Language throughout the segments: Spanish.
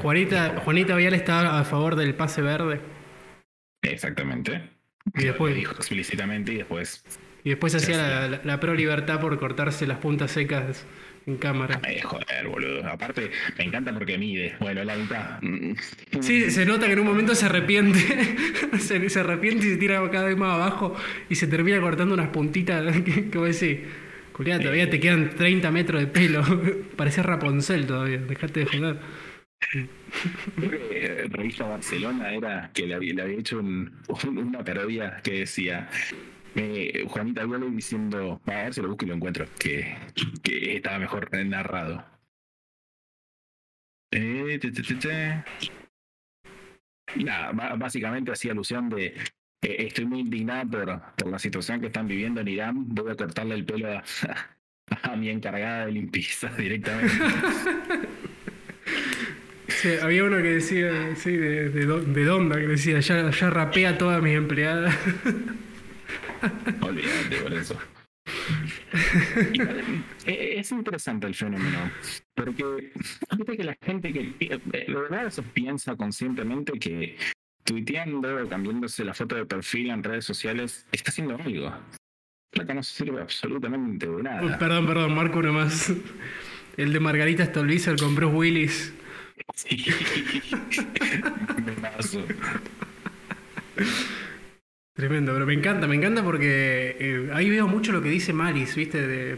Juanita, Juanita Vial estaba a favor del pase verde. Exactamente. Y después- Lo dijo explícitamente y después Y después hacía la, Gracias. la- la pro libertad por cortarse las puntas secas en cámara. Eh, joder, boludo. Aparte, me encanta porque mide. Bueno, la mitad. Sí, se nota que en un momento se arrepiente. se, se arrepiente y se tira cada vez más abajo y se termina cortando unas puntitas que, que vos decís, Julián, todavía te quedan 30 metros de pelo. Parecés Rapunzel todavía, dejate de joder. Eh, Revista Barcelona era que le había, hecho un- un- una parodia que decía. Juanita Viale diciendo, a ver si lo busco y lo encuentro, que, estaba mejor narrado. Eh, básicamente hacía alusión de eh, estoy muy indignada por, por la situación que están viviendo en Irán, voy a cortarle el pelo a mi encargada de limpieza directamente. Sí, había uno que decía, sí, de, de, de Donda, que decía, ya, ya rapea a todas mis empleadas. Olvídate por eso. Eh, Es interesante el fenómeno, porque fíjate que la gente que pi- eh, de verdad eso piensa conscientemente que tuiteando o cambiándose la foto de perfil en redes sociales está haciendo algo. Flaca no sirve absolutamente de nada. perdón, perdón, Marco uno más. El de Margarita Stolbizer con Bruce Willis. Sí. Tremendo, pero me encanta, me encanta porque eh, ahí veo mucho lo que dice Maris, ¿viste? De,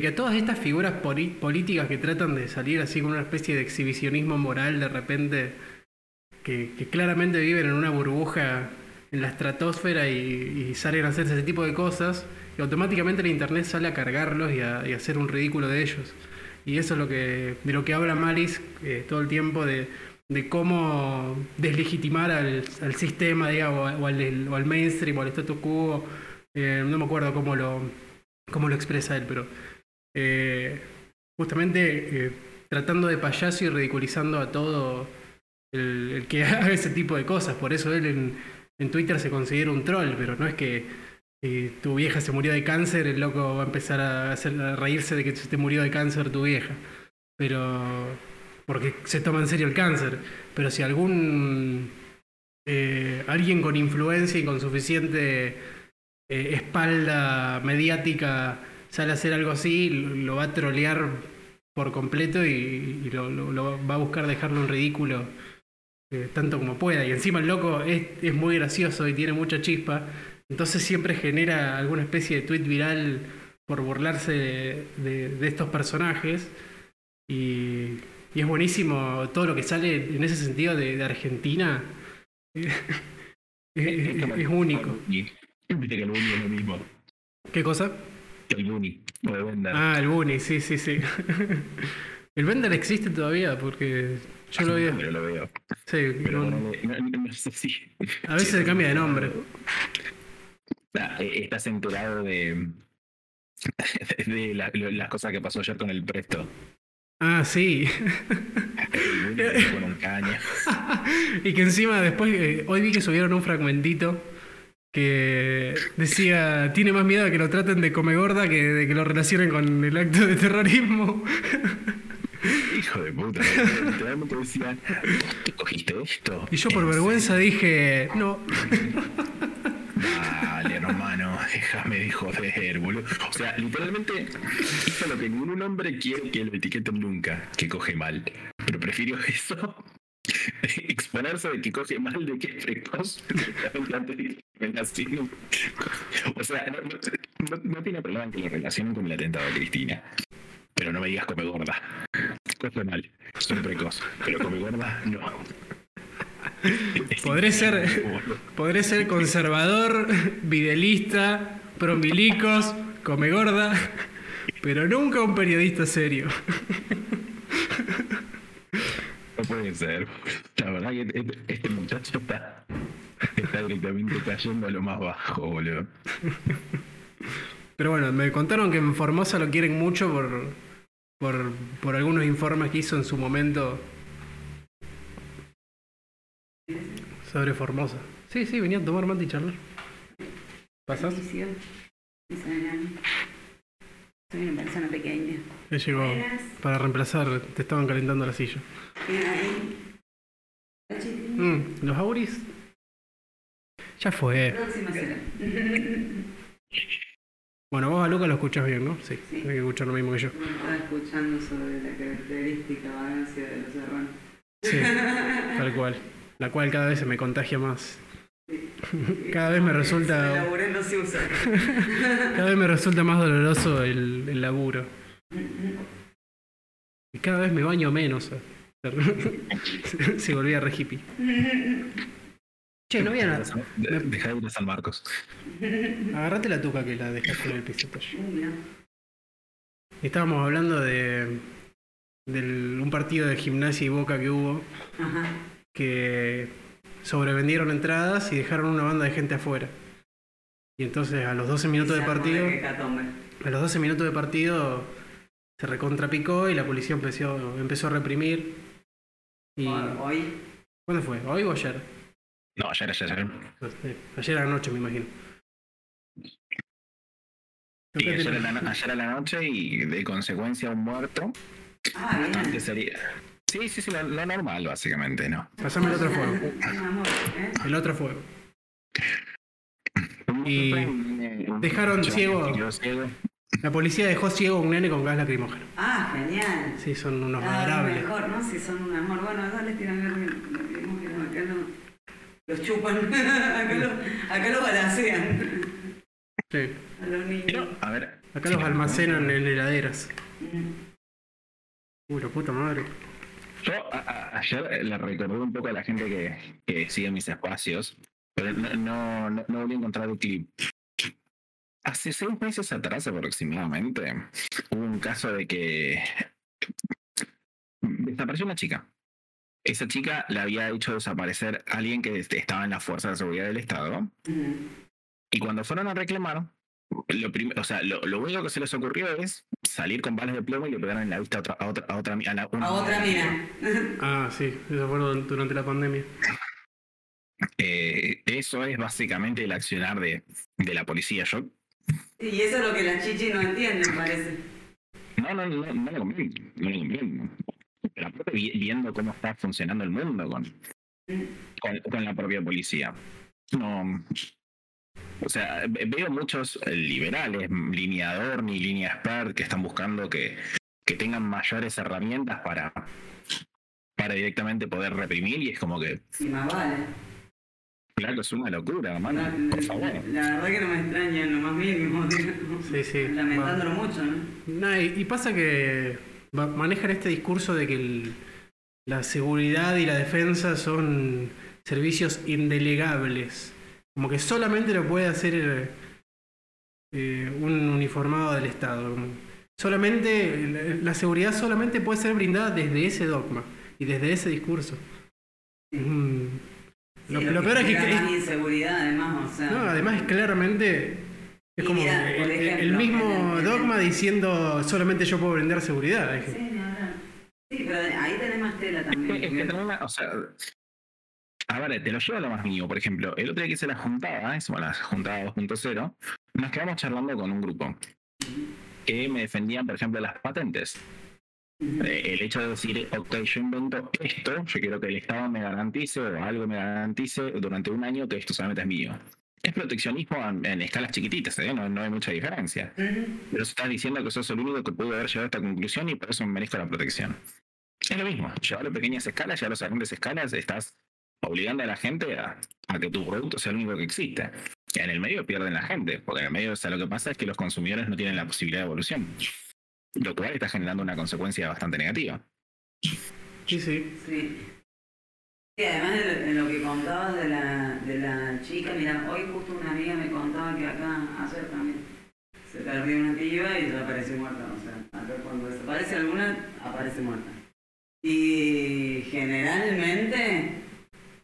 que todas estas figuras políticas que tratan de salir así con una especie de exhibicionismo moral de repente, que, que claramente viven en una burbuja en la estratosfera y, y salen a hacerse ese tipo de cosas, y automáticamente el Internet sale a cargarlos y a, y a hacer un ridículo de ellos. Y eso es lo que, de lo que habla Maris eh, todo el tiempo, de, de cómo deslegitimar al, al sistema, digamos, o al, o al mainstream, o al status quo. Eh, no me acuerdo cómo lo, cómo lo expresa él, pero eh, justamente eh, tratando de payaso y ridiculizando a todo el, el que haga ese tipo de cosas. Por eso él en, en Twitter se considera un troll, pero no es que si tu vieja se murió de cáncer, el loco va a empezar a, reírse de que te murió de cáncer tu vieja. Pero porque se toma en serio el cáncer. Pero si algún eh, alguien con influencia y con suficiente eh, espalda mediática sale a hacer algo así, lo, va a trolear por completo y, lo, va a buscar dejarlo en ridículo eh, tanto como pueda. Y encima el loco es muy gracioso y tiene mucha chispa, entonces siempre genera alguna especie de tweet viral por burlarse de, de- de estos personajes. Y, y es buenísimo todo lo que sale en ese sentido de, de Argentina. es, es- es único. Viste que el Buni es lo mismo. ¿Qué cosa? El Buni, Bender. Ah, el Bunny, sí, sí, sí. el Bender existe todavía porque yo lo vi. Pero lo veo. Sí, Pero no- no, no- no- no sé si. a veces se cambia de nombre. Eh, ¿Estás enterado de, de la- lo- las cosas que pasó ayer con el Presto? Ah, sí. Con un caño. y que encima después, eh, hoy vi que subieron un fragmentito que decía, tiene más miedo de que lo traten de come gorda que de que lo relacionen con el acto de terrorismo. Hijo de puta. Literalmente decían, ¿te cogiste esto? Y yo por ¿En vergüenza dije, no. Dale, hermano, déjame de joder, boludo. O sea, literalmente hizo lo que ningún hombre quiere que lo etiqueten nunca, que coge mal. Pero prefiero eso, exponerse de que coge mal, de que es precoz, de que relacionen. O sea, no, no- tiene problema en que lo relacionen con el atentado a Cristina. Pero no me digas come gorda. Coge mal, soy precoz, pero come gorda, no. Podré ser, podré ser conservador, videalista, promilicos, come gorda, pero nunca un periodista serio. No puede ser. La verdad que este- este muchacho está, está directamente cayendo a lo más bajo, boludo. Pero bueno, me contaron que en Formosa lo quieren mucho por, por, por algunos informes que hizo en su momento sobre Formosa. Sí, sí, venía a tomar mate y charlar. Era- Hay una persona pequeña. Él llegó Buenas. para reemplazar, te estaban calentando la silla. Mm, los auris. Ya fue. Próxima será. Bueno, vos a Luca lo escuchás bien, ¿no? Sí, Sí. hay que escuchar lo mismo que yo. Me estaba escuchando sobre la característica vagancia de los serranos. Sí, tal cual. La cual cada vez se me contagia más. Cada vez me resulta, laburé no se usa. cada vez me resulta más doloroso el, el laburo. Y cada vez me baño menos. Se volvía re hippie. Che, no había nada. De- Deja de ir a San Marcos. Agarrate la tuca que la dejaste en el piso. Mirá. Estábamos hablando de, del- un partido de gimnasia y boca que hubo Ajá. Que sobrevendieron entradas y dejaron una banda de gente afuera. Y entonces a los 12 minutos de partido, la a los 12 minutos de partido se recontrapicó y la policía empezó, empezó a reprimir. Y, Hoy. ¿Cuándo fue? ¿Hoy o ayer? No, ayer, ayer, ayer. No sé, Ayer anoche me imagino. Sí, ayer, a la- la, ayer a la noche y de consecuencia un muerto. Ah, Bastante sería. Sí, sí, sí, lo, lo normal, básicamente, ¿no? Pasame el otro fuego. ¿eh? El otro fuego. Y un- dejaron ciego. La policía dejó ciego a un nene con gas lacrimógeno. Ah, genial. Sí, son unos Ah, adorables. mejor, ¿no? Si son un amor. Bueno, acá les tiran ver lo que hemos quedado. Acá lo, los chupan. acá, lo, acá lo balancean. Sí. A los niños. Pero, a ver. Acá sí, los almacenan en heladeras. Mm. Uy, la puta madre. Yo a- a- ayer le recordé un poco a la gente que, que sigue mis espacios, pero no, no, no, volví a encontrar el clip. Hace seis meses atrás aproximadamente hubo un caso de que desapareció una chica. Esa chica la había hecho desaparecer alguien que estaba en la Fuerza de Seguridad del Estado. Mm. Y cuando fueron a reclamar, lo, o sea, lo, lo único que se les ocurrió es salir con balas de plomo y le pegaron en la vista a otra, a otra, a otra, a la- una- A otra mina. Ah, sí, eso fue du- durante la pandemia. Eh, eso es básicamente el accionar de, de la policía. Yo Y eso es lo que las chichis no entienden, parece. no, no, no, no lo comprendo. No lo comprendo. Pero aparte viendo cómo está funcionando el mundo con, con, con la propia policía. No. O sea, ve- veo muchos eh, liberales, línea Dorni, línea Expert, que están buscando que, que tengan mayores herramientas para, para directamente poder reprimir y es como que, Y más vale. claro, es una locura, hermano, La, por favor. la verdad que no me extraña en lo más mínimo. digamos. Sí, sí. Lamentándolo mucho, ¿no? No, y, y pasa que manejan este discurso de que el- la seguridad y la defensa son servicios indelegables. Como que solamente lo puede hacer eh, eh, un uniformado del Estado. Solamente, la, la seguridad solamente puede ser brindada desde ese dogma y desde ese discurso. Mm. Sí, Lo, lo peor es que... es- inseguridad, además, o sea. no, además es claramente... Es como mira, el, el- el ejemplo, mismo el- el- dogma diciendo solamente yo puedo brindar seguridad. Es que- Sí, ni hablar. Sí, pero ahí tenés más tela Es también. que, es que también, o sea, a ver, te lo llevo a lo más mío. Por ejemplo, el otro día que hice la juntada, la juntada 2.0, nos quedamos charlando con un grupo que me defendían, por ejemplo, las patentes. Eh, el hecho de decir, ok, yo invento esto, yo quiero que el Estado me garantice o algo me garantice durante un año que esto solamente es mío. Es proteccionismo en, escalas chiquititas, ¿eh? no, hay mucha diferencia. Pero estás diciendo que sos el único que pudo haber llegado a esta conclusión y por eso merezco la protección. Es lo mismo, llevarlo a pequeñas escalas, llevarlo a grandes escalas, estás obligando a la gente a, a que tu producto sea el único que existe. En el medio pierden la gente, porque en el medio o sea, lo que pasa es que los consumidores no tienen la posibilidad de evolución. Lo cual está generando una consecuencia bastante negativa. Sí, sí. Sí. Sí, además de lo, que contabas de la, de la chica, mira, hoy justo una amiga me contaba que acá, ayer también, se perdió una piba y ya apareció muerta. O sea, acá cuando desaparece alguna, aparece muerta. Y generalmente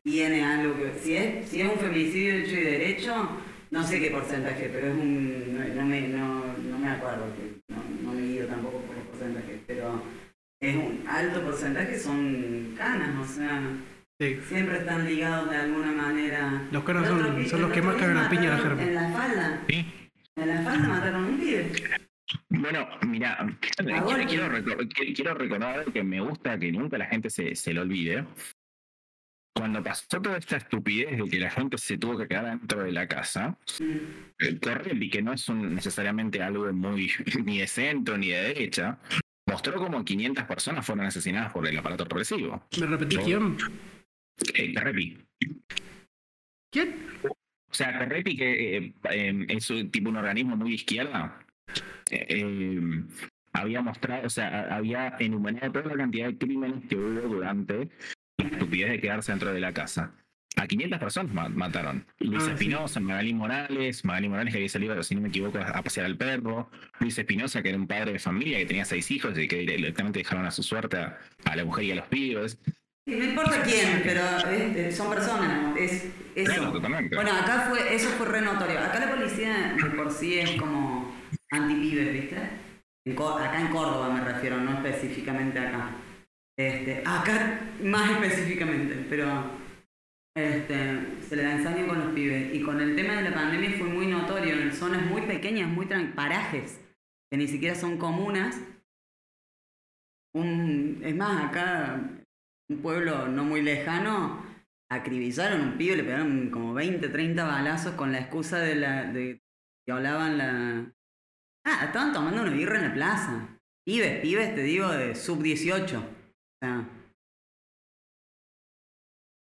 tiene algo que. Si es, si es un femicidio hecho y derecho, no sé qué porcentaje, pero es un. No, no me, no, no me acuerdo, que no, no me guío tampoco por los porcentajes, pero es un alto porcentaje, son canas, o sea. sí. Siempre están ligados de alguna manera. Los canas El son- son los que más cagan a piña a la germa. En la falda. Sí. En la falda mataron a un pibe. Bueno, mira, quiero, quiero recordar que me gusta que nunca la gente se, se lo olvide. Cuando pasó toda esta estupidez de que la gente se tuvo que quedar dentro de la casa, el Correpi, que no es un- necesariamente algo muy ni de centro ni de derecha, mostró como 500 personas fueron asesinadas por el aparato represivo. ¿Me repetí quién? Eh. ¿Quién? O sea, Correpi, que eh, eh, es un tipo un organismo muy de izquierda, eh, eh, había mostrado, o sea, había enumerado toda la cantidad de crímenes que hubo durante estupidez de quedarse dentro de la casa. A 500 personas ma- mataron. Luis Ah, sí. Espinosa, Magalí Morales, Magalí Morales que había salido, si no me equivoco, a pasear al perro. Luis Espinosa, que era un padre de familia, que tenía seis hijos y que directamente dejaron a su suerte a, la mujer y a los pibes. Sí, no importa quién, pero es- son personas, es eso. Claro. Bueno, acá fue, eso fue re notorio. Acá la policía de por sí es como antipibes, ¿viste? En acá en Córdoba me refiero, no específicamente acá. Este, acá más específicamente, pero este, se le da ensaño con los pibes. Y con el tema de la pandemia fue muy notorio en zonas muy pequeñas, muy parajes, que ni siquiera son comunas. Un, es más, acá, un pueblo no muy lejano, acribillaron un pibe, le pegaron como 20, 30 balazos con la excusa de la. de que hablaban la. Ah, estaban tomando una birra en la plaza. Pibes, pibes, te digo, de sub 18. Sea,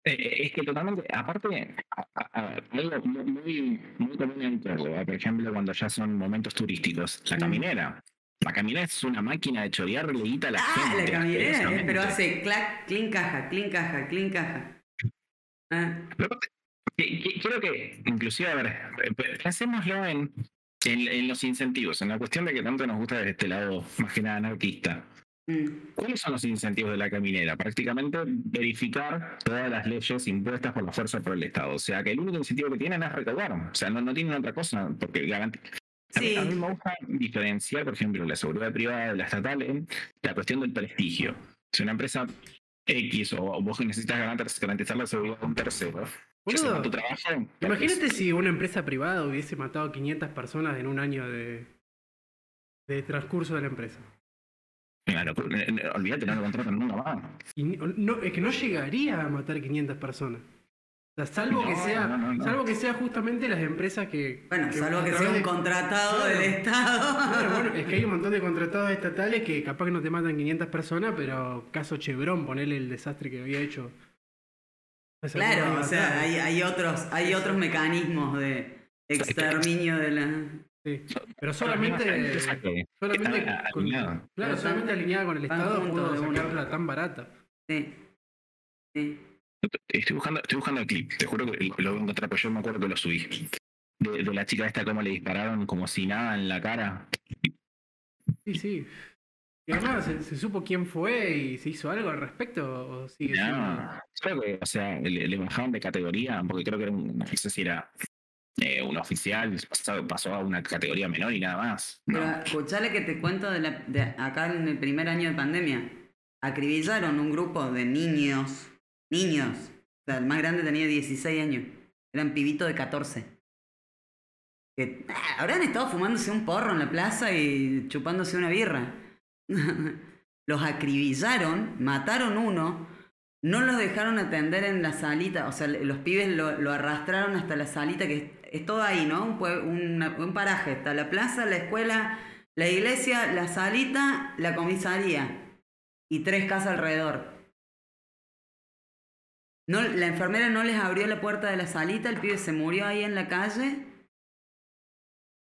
Eh, Es que totalmente, aparte, a- a- a- algo mu- muy, muy común en Córdoba, por ejemplo, cuando ya son momentos turísticos, la Mm. caminera. La caminera es una máquina de chorearle guita a la ah, gente. la caminera, eh, pero hace clac, clean caja, clean caja, clean caja. Ah, Pero Quiero que, inclusive, a ver, eh, pensémoslo en, en, en los incentivos, en la cuestión de que tanto nos gusta de este lado, más que nada anarquista. Mm, ¿Cuáles son los incentivos de la caminera? Prácticamente verificar todas las leyes impuestas por la fuerza por el Estado. O sea, que el único incentivo que tienen es recaudar. O sea, no, no tienen otra cosa, porque garanti- a mí- Sí. A mí me gusta diferenciar, por ejemplo, la seguridad privada de la estatal en la cuestión del prestigio. Si una empresa X o vos necesitas garantizar la seguridad de un tercero, Boludo, tu trabajo. Imagínate si una empresa privada hubiese matado 500 personas en un año de, de transcurso de la empresa. Claro, eh, eh, olvídate, no lo contratan nunca más. Y no, es que no llegaría a matar 500 personas. O sea, salvo, que sea, no, no, no. salvo que sea justamente las empresas que... Bueno, salvo a que sea un de- contratado Claro. del Estado. Claro, bueno, es que hay un montón de contratados estatales que capaz que no te matan 500 personas, pero caso Chevron, ponerle el desastre que había hecho. Claro, o sea, hay, hay otros, hay otros mecanismos de exterminio de la. Sí. Pero solamente, solamente Está con, alineado. claro, solamente alineada con el Estado pudo de una. sacarla tan barata. Sí. Sí. Estoy buscando, estoy buscando el clip, te juro que lo voy a encontrar, pero yo me acuerdo que lo subí. De, de la chica esta, cómo le dispararon como si nada en la cara. Sí, sí. Y además, ¿se, se supo quién fue y se hizo algo al respecto? ¿O sigue siendo- No, creo que, o sea, le, le bajaron de categoría, porque creo que era un, no sé si era eh, un oficial, pasó, a una categoría menor y nada más. No. Pero escuchale que te cuento de, la, acá en el primer año de pandemia. Acribillaron un grupo de niños. Niños. O sea, el más grande tenía 16 años. Eran pibitos de 14. Que ah, habrán estado fumándose un porro en la plaza y chupándose una birra. los acribillaron, mataron uno, no los dejaron atender en la salita, o sea, los pibes lo, arrastraron hasta la salita, que es, todo ahí, ¿no? Un, un paraje, está la plaza, la escuela, la iglesia, la salita, la comisaría y tres casas alrededor. No, la enfermera no les abrió la puerta de la salita, el pibe se murió ahí en la calle.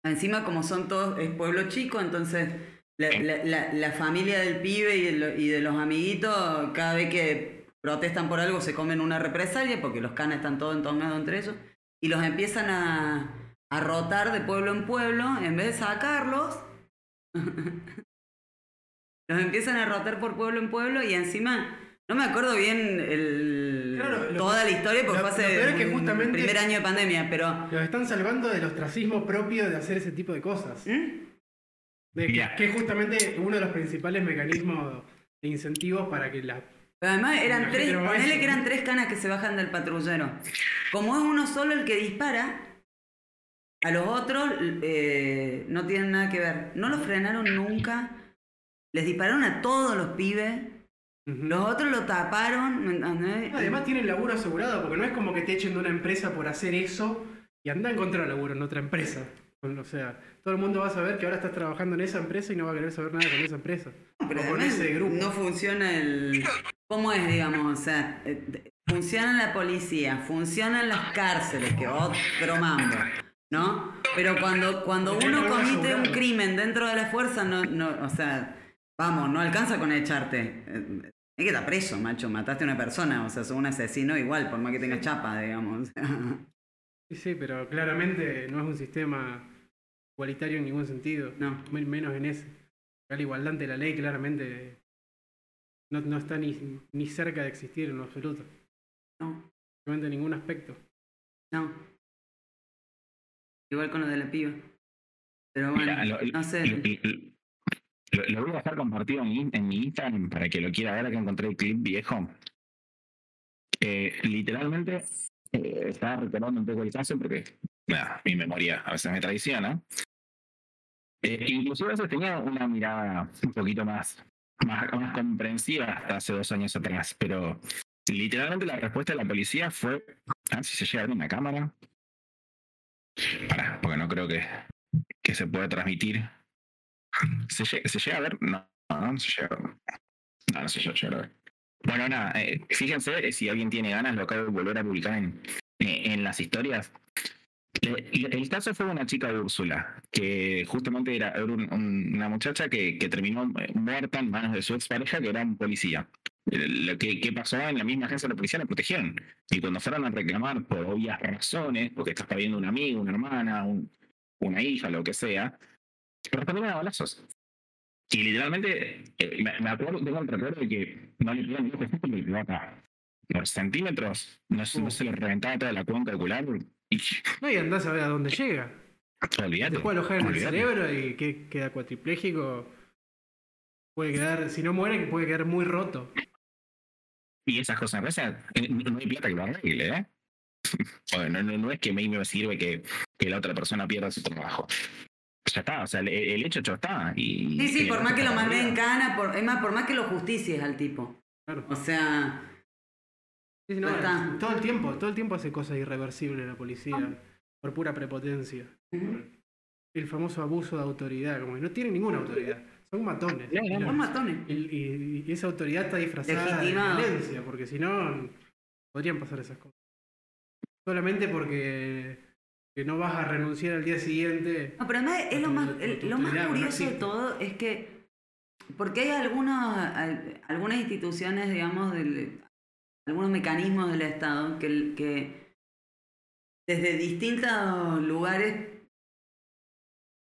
Encima, como son todos, es pueblo chico, entonces la, familia del pibe y de, y de los amiguitos, cada vez que protestan por algo, se comen una represalia, porque los canes están todos entornados entre ellos, y los empiezan a, a rotar de pueblo en pueblo, en vez de sacarlos, los empiezan a rotar por pueblo en pueblo, y encima, no me acuerdo bien el, Claro, toda la historia, porque lo- fue lo hace peor es que un justamente- primer año de pandemia, pero... Los están salvando del ostracismo propio de hacer ese tipo de cosas. ¿Mm? De que es justamente uno de los principales mecanismos de incentivos para que la... Pero además eran tres, ponele que eran tres canas que se bajan del patrullero. Como es uno solo el que dispara, A los otros eh, no tienen nada que ver. No los frenaron nunca. Les dispararon a todos los pibes. Los otros lo taparon. Además tienen laburo asegurado, porque no es como que te echen de una empresa por hacer eso y anda a encontrar laburo en otra empresa. O sea, todo el mundo va a saber que ahora estás trabajando en esa empresa y no va a querer saber nada con esa empresa. Pero o con ese grupo. no funciona el... ¿Cómo es, digamos? O sea, eh, funciona la policía, funcionan las cárceles, que otro mambo, ¿no? Pero cuando, cuando uno comete un crimen dentro de la fuerza, no, no, o sea, vamos, no alcanza con echarte. Eh, Hay que estar preso, macho, mataste a una persona, o sea, sos un asesino igual, por más que tengas chapa, digamos. Sí, sí, pero claramente no es un sistema igualitario en ningún sentido. No. Men- Menos en ese. La igualdad ante la ley claramente no, no está ni, ni cerca de existir en lo absoluto. No, Realmente en ningún aspecto. no. Igual con lo de la piba. Pero bueno, Mira, lo- no sé. Lo, lo- lo voy a dejar compartido en, mi- en mi Instagram para que lo quiera ver que encontré el clip viejo. Eh, literalmente eh, estaba recordando un poco el caso porque nada, mi memoria a veces me traiciona. Eh, inclusive a veces tenía una mirada un poquito más, más, más comprensiva hasta hace dos años atrás, pero literalmente la respuesta de la policía fue, a ver si se llega a ver en la cámara. Para, porque no creo que, que se pueda transmitir. ¿Se llega, a ver? No, no, se llega a ver. No, no se llega. Bueno, nada, eh, fíjense eh, si alguien tiene ganas, lo acabo de volver a publicar en, eh, en las historias. Eh, El, el caso fue de una chica Úrsula, que justamente era, era un- un- una muchacha que, que terminó eh, muerta en manos de su expareja, que era un policía. Eh, Lo que, que pasó en la misma agencia de la policía la protegieron. Y cuando fueron a reclamar por obvias razones, porque estás perdiendo un amigo, una hermana, un- una hija, lo que sea, respondieron a balazos. Y literalmente, me, acuerdo, tengo el recuerdo de que no le ni un justo, le acá. Los centímetros, no, se- le reventaba toda la cuenca ocular. No, y andás a ver a dónde llega. olvídate. Te puede alojar en el cerebro y que queda cuatripléjico. Puede quedar, si no muere, puede quedar muy roto. Y esas cosas, o sea, no hay plata que lo arregle, ¿eh? No, no, no es que a mí me sirve que, que la otra persona pierda su trabajo. Ya está, o sea, el, el hecho ya está. Y, Sí, sí, y por más que lo mande en cana, por, es más, por más que lo justicies al tipo. Claro. O sea, Sí, sí, no, Ya está. todo el tiempo, todo el tiempo hace cosas irreversibles la policía. Por pura prepotencia. El famoso abuso de autoridad, como que no tienen ninguna autoridad. Son matones. No, no, Y son matones. Y, y- y esa autoridad está disfrazada Legitimado. de violencia, porque si no, podrían pasar esas cosas. Solamente porque que no vas a renunciar al día siguiente. No, pero además es lo más, el- lo más curioso de todo es que, porque hay algunos, al- algunas instituciones, digamos, del- algunos mecanismos del Estado que, el- que desde distintos lugares,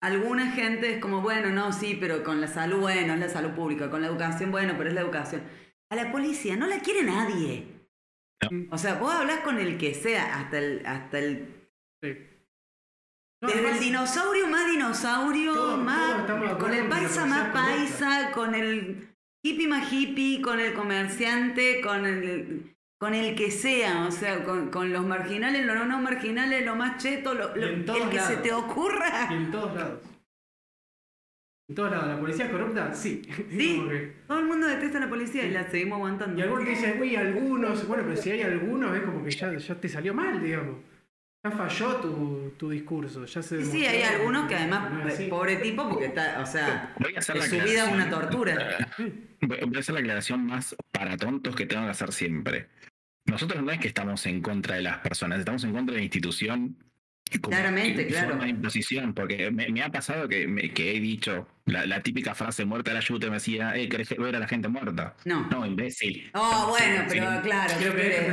alguna gente es como, bueno, no, sí, pero con la salud, bueno, es la salud pública, con la educación, bueno, pero es la educación. A la policía no la quiere nadie. No. O sea, vos hablas con el que sea, hasta el, hasta el Sí. No, desde el dinosaurio más dinosaurio, más, con el paisa más paisa, con el hippie más hippie, con el comerciante, con el, con el que sea, o sea, con, con los marginales, los no marginales, lo más cheto, lo- el que se te ocurra. y en todos lados. En todos lados. ¿La policía es corrupta? Sí. Sí. Que- Todo el mundo detesta a la policía y la seguimos aguantando. Y algunos te dicen, uy, algunos. Bueno, pero si hay algunos, es como que ya, ya te salió mal, digamos. Ya falló tu, tu discurso. Ya se Sí, hay algunos que además, pobre tipo, porque está, o sea, Voy a hacer la su vida es una tortura. Voy voy a hacer la aclaración más para tontos que tengo que hacer siempre. Nosotros no es que estamos en contra de las personas, estamos en contra de la institución. Como Claramente, que claro. forma de imposición, porque me, me ha pasado que, me- que he dicho la, la típica frase muerta a la yuta, me decía, eh, ¿querés ver a la gente muerta? No. No, imbécil. Oh, bueno, Sí, pero sí. claro, Creo que de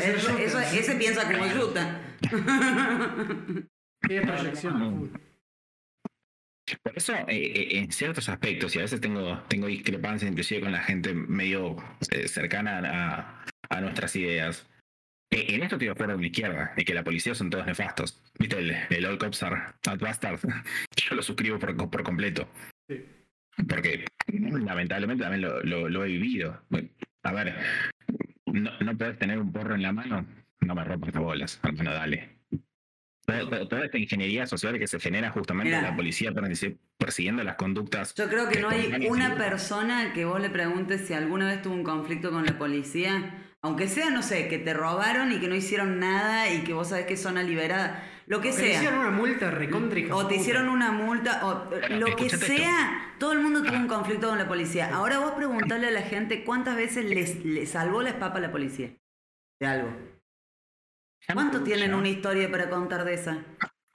eso- ese piensa como yuta. Sí, es proyección. Por eso, eh, eh, en ciertos aspectos, y a veces tengo, tengo discrepancias inclusive con la gente medio eh, cercana a, a nuestras ideas. Eh, en esto estoy de acuerdo con la izquierda, de que la policía son todos nefastos. ¿Viste el, el All Cops are bastards? Yo lo suscribo por, por completo. Sí. Porque lamentablemente también lo, lo- lo he vivido. A ver, no, no puedes tener un porro en la mano, no me rompas las bolas, hermano, dale. Toda, toda esta ingeniería social que se genera justamente Mira. de la policía persi- persiguiendo las conductas. Yo creo que no hay una persona que vos le preguntes si alguna vez tuvo un conflicto con la policía, aunque sea, no sé, que te robaron y que no hicieron nada y que vos sabés que zona liberada, lo que Que le hicieron sea. una multa recontra O te hicieron una multa, o Bueno, lo que esto. sea, todo el mundo tuvo un conflicto con la policía. Ahora vos preguntale a la gente cuántas veces les, les salvó la espapa a la policía de algo. ¿Cuántos tienen una historia para contar de esa?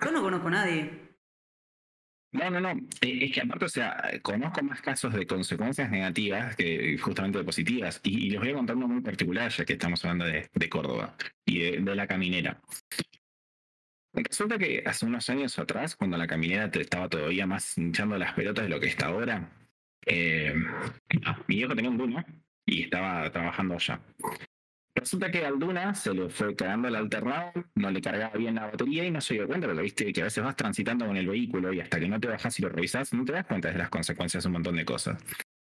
Yo no conozco a nadie. No, no, no. Eh, Es que aparte, o sea, conozco más casos de consecuencias negativas que justamente de positivas. Y, les voy a contar uno muy particular, ya que estamos hablando de, de Córdoba y de, la caminera. Resulta que hace unos años atrás, cuando la caminera estaba todavía más hinchando las pelotas de lo que está ahora, eh, mi viejo tenía un Duna y estaba trabajando allá. Resulta que al Duna se le fue cagando el alternador, no le cargaba bien la batería y no se dio cuenta, pero viste que a veces vas transitando con el vehículo y hasta que no te bajas y lo revisas, no te das cuenta de las consecuencias de un montón de cosas.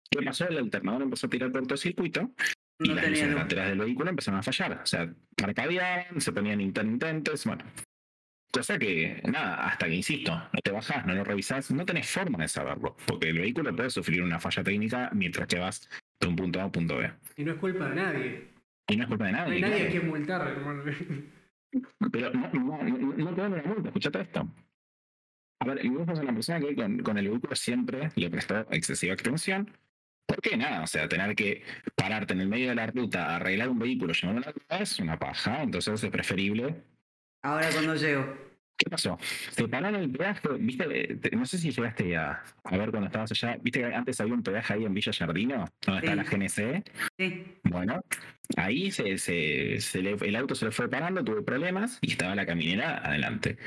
¿Qué pasó? El alternador empezó a tirar cortocircuito y No las luces del vehículo empezaron a fallar. O sea, parpadeaban, se ponían intermitentes, bueno. Cosa que, nada, hasta que, insisto, no te bajás, no lo revisás, no tenés forma de saberlo, porque el vehículo puede sufrir una falla técnica mientras que vas de un punto A a un punto B. Y no es culpa de nadie. Y no es culpa de No nadie. hay nadie claro. quien multar, hermano. Pero no, no, no, no te dan una multa, escuchate esto. A ver, y vos sos una persona que con, con el vehículo siempre le prestó excesiva atención. ¿Por qué nada? O sea, tener que pararte en el medio de la ruta, arreglar un vehículo, llevarlo a la ruta es una paja, entonces es preferible. Ahora cuando llego. ¿Qué pasó? Se pararon el peaje, viste, Eh, no sé si llegaste a, a ver cuando estabas allá, viste que antes había un peaje ahí en Villa Jardino, donde está la GNC. Sí. Bueno, ahí se, se- se le- el auto se le fue parando, tuvo problemas y estaba la caminera adelante.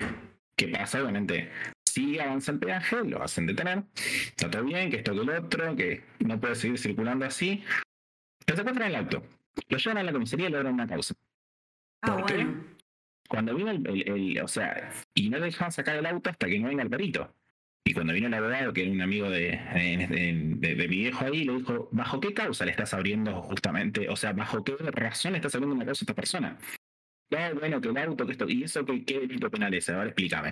¿Qué pasa? Obviamente, si avanza el peaje, lo hacen detener. Está todo bien, que esto que lo otro, que no puede seguir circulando así. Pero se encuentran el auto. Lo llevan a la comisaría y le dan una causa. Ah, ¿Por qué? Cuando vino el, el- el- O sea, y no dejaban sacar el auto hasta que no venga el perito. Y cuando vino el abogado, que era un amigo de, de- de- de mi viejo ahí, le dijo, ¿bajo qué causa le estás abriendo justamente? O sea, ¿bajo qué razón le estás abriendo una causa a esta persona? No, bueno, que el auto, que esto, ¿y eso qué, qué delito penal es? Ahora explícame.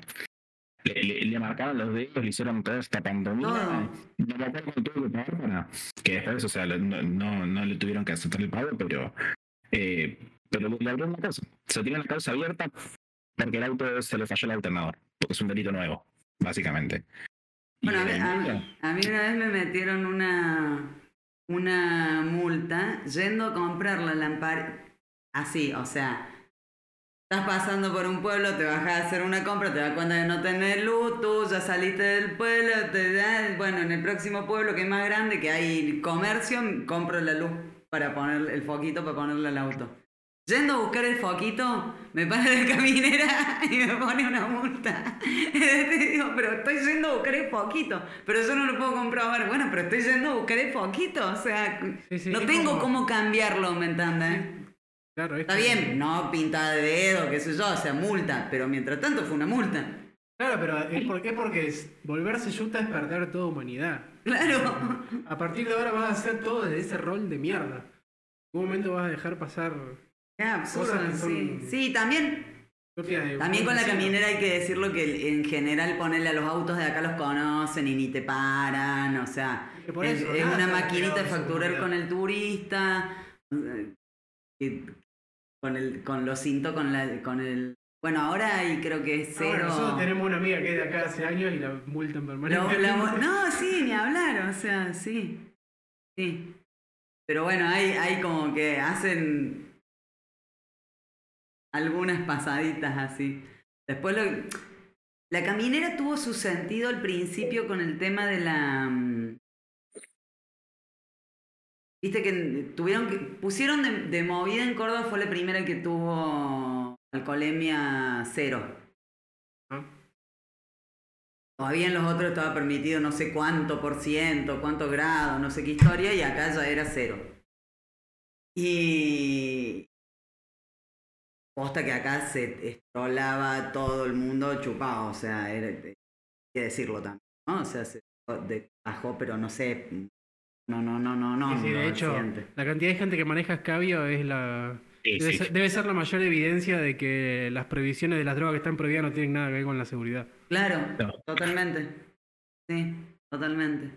Le, le- le marcaron los dedos, le hicieron toda esta pantomima. No. No tuvo que pagar para que después, o sea, no, no le tuvieron que aceptar el pago, pero, eh, pero le, abrieron una causa. Se tiene la causa abierta porque el auto se le falló el alternador, porque es un delito nuevo, básicamente. Bueno, a mí, el a- mí una vez me metieron una, una multa yendo a comprar la lamparita. Así, o sea, estás pasando por un pueblo, te vas a hacer una compra, te das cuenta que no tenés luz, tú ya saliste del pueblo, te da, bueno, en el próximo pueblo que es más grande, que hay comercio, compro la luz para poner el foquito para ponerle al auto. Yendo a buscar el foquito, me para la caminera y me pone una multa. Te digo, pero estoy yendo a buscar el foquito, pero yo no lo puedo comprobar. Bueno, pero estoy yendo a buscar el foquito, o sea, Sí, sí, no tengo como- cómo cambiarlo, ¿me entiendes? Claro, es Está bien, no pinta de dedo, qué sé yo, o sea, multa, pero mientras tanto fue una multa. Claro, pero es porque, es porque es- volverse yuta es perder toda humanidad. Claro. A partir de ahora vas a hacer todo desde ese rol de mierda. En un momento vas a dejar pasar absurdo, sí. también También con la caminera hay que decirlo que en general ponerle a los autos de acá los conocen y ni te paran, o sea, es, una maquinita de facturar con el turista, eh, que- con el con los cintos con la con el bueno, ahora hay creo que es Ah, cero. nosotros tenemos una amiga que es de acá hace años y la multan permanentemente. no, sí, ni hablar, o sea, sí. Sí. Pero bueno, hay, hay como que hacen algunas pasaditas así. Después lo, la caminera tuvo su sentido al principio con el tema de la mm, Viste que tuvieron que pusieron de, de movida en Córdoba fue la primera que tuvo alcoholemia cero. Ah. Todavía en los otros estaba permitido no sé cuánto por ciento, cuánto grado, no sé qué historia, y acá ya era cero. Y. Posta que acá se estrolaba todo el mundo chupado, o sea, era, hay que decirlo también, ¿no? O sea, se de- bajó, pero no sé. No, no, no, no, no. Sí, de hecho, accidente. la cantidad de gente que maneja escabio es la Sí, Debe, sí. ser, debe ser la mayor evidencia de que las prohibiciones de las drogas que están prohibidas no tienen nada que ver con la seguridad. Claro, No. totalmente. Sí, totalmente.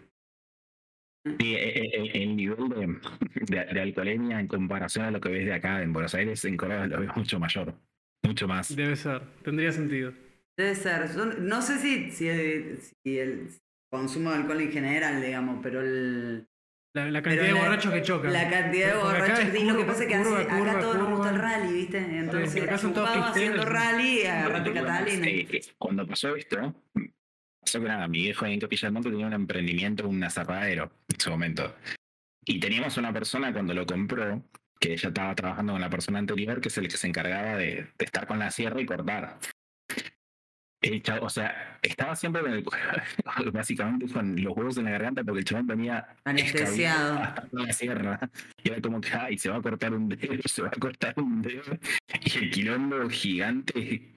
Sí, e- e- e- el, nivel de, de, de alcoholemia en comparación a lo que ves de acá en Buenos Aires, en Córdoba lo ves mucho mayor, mucho más. Debe ser, tendría sentido. Debe ser. Yo no sé si, si, si el consumo de alcohol en general, digamos, pero el, La, la cantidad Pero de la- borrachos que chocan. la cantidad de acá borrachos. Y lo que pasa es que curva, hace- acá curva, a todos nos gusta el rally, ¿viste? Entonces, acá son todos haciendo rally y agarrate Catalina. Eh, eh, Cuando pasó esto, pasó que nada, mi viejo en Capilla del Monte tenía un emprendimiento, un azapadero en su momento. Y teníamos una persona cuando lo compró, que ella estaba trabajando con la persona anterior, que es el que se encargaba de, de estar con la sierra y cortar. El chavo- o sea, estaba siempre con el, básicamente con los huevos en la garganta porque el chabón venía Anestesiado. hasta la sierra. Y era como que, ay, se va a cortar un dedo, se va a cortar un dedo. Y el quilombo gigante.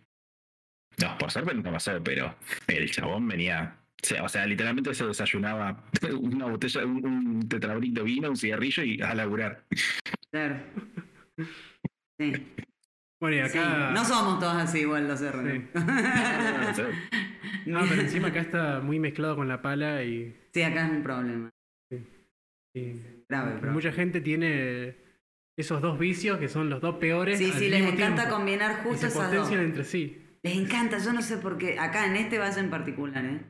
No, por suerte nunca pasó, pero el chabón venía. O sea, literalmente se desayunaba una botella, un, un tetrabrito de vino, un cigarrillo y a laburar. Claro. Sí. Bueno, y sí. acá. No somos todos así igual los R. Sí. No pero encima acá está muy mezclado con la pala y, Sí, acá es un problema. y Grave, pero. mucha gente tiene esos dos vicios que son los dos peores. Sí, al sí, les encanta tiempo, combinar y justo se esas dos. potencian entre sí. Les encanta, yo no sé por qué. Acá en este vaso en particular, ¿eh?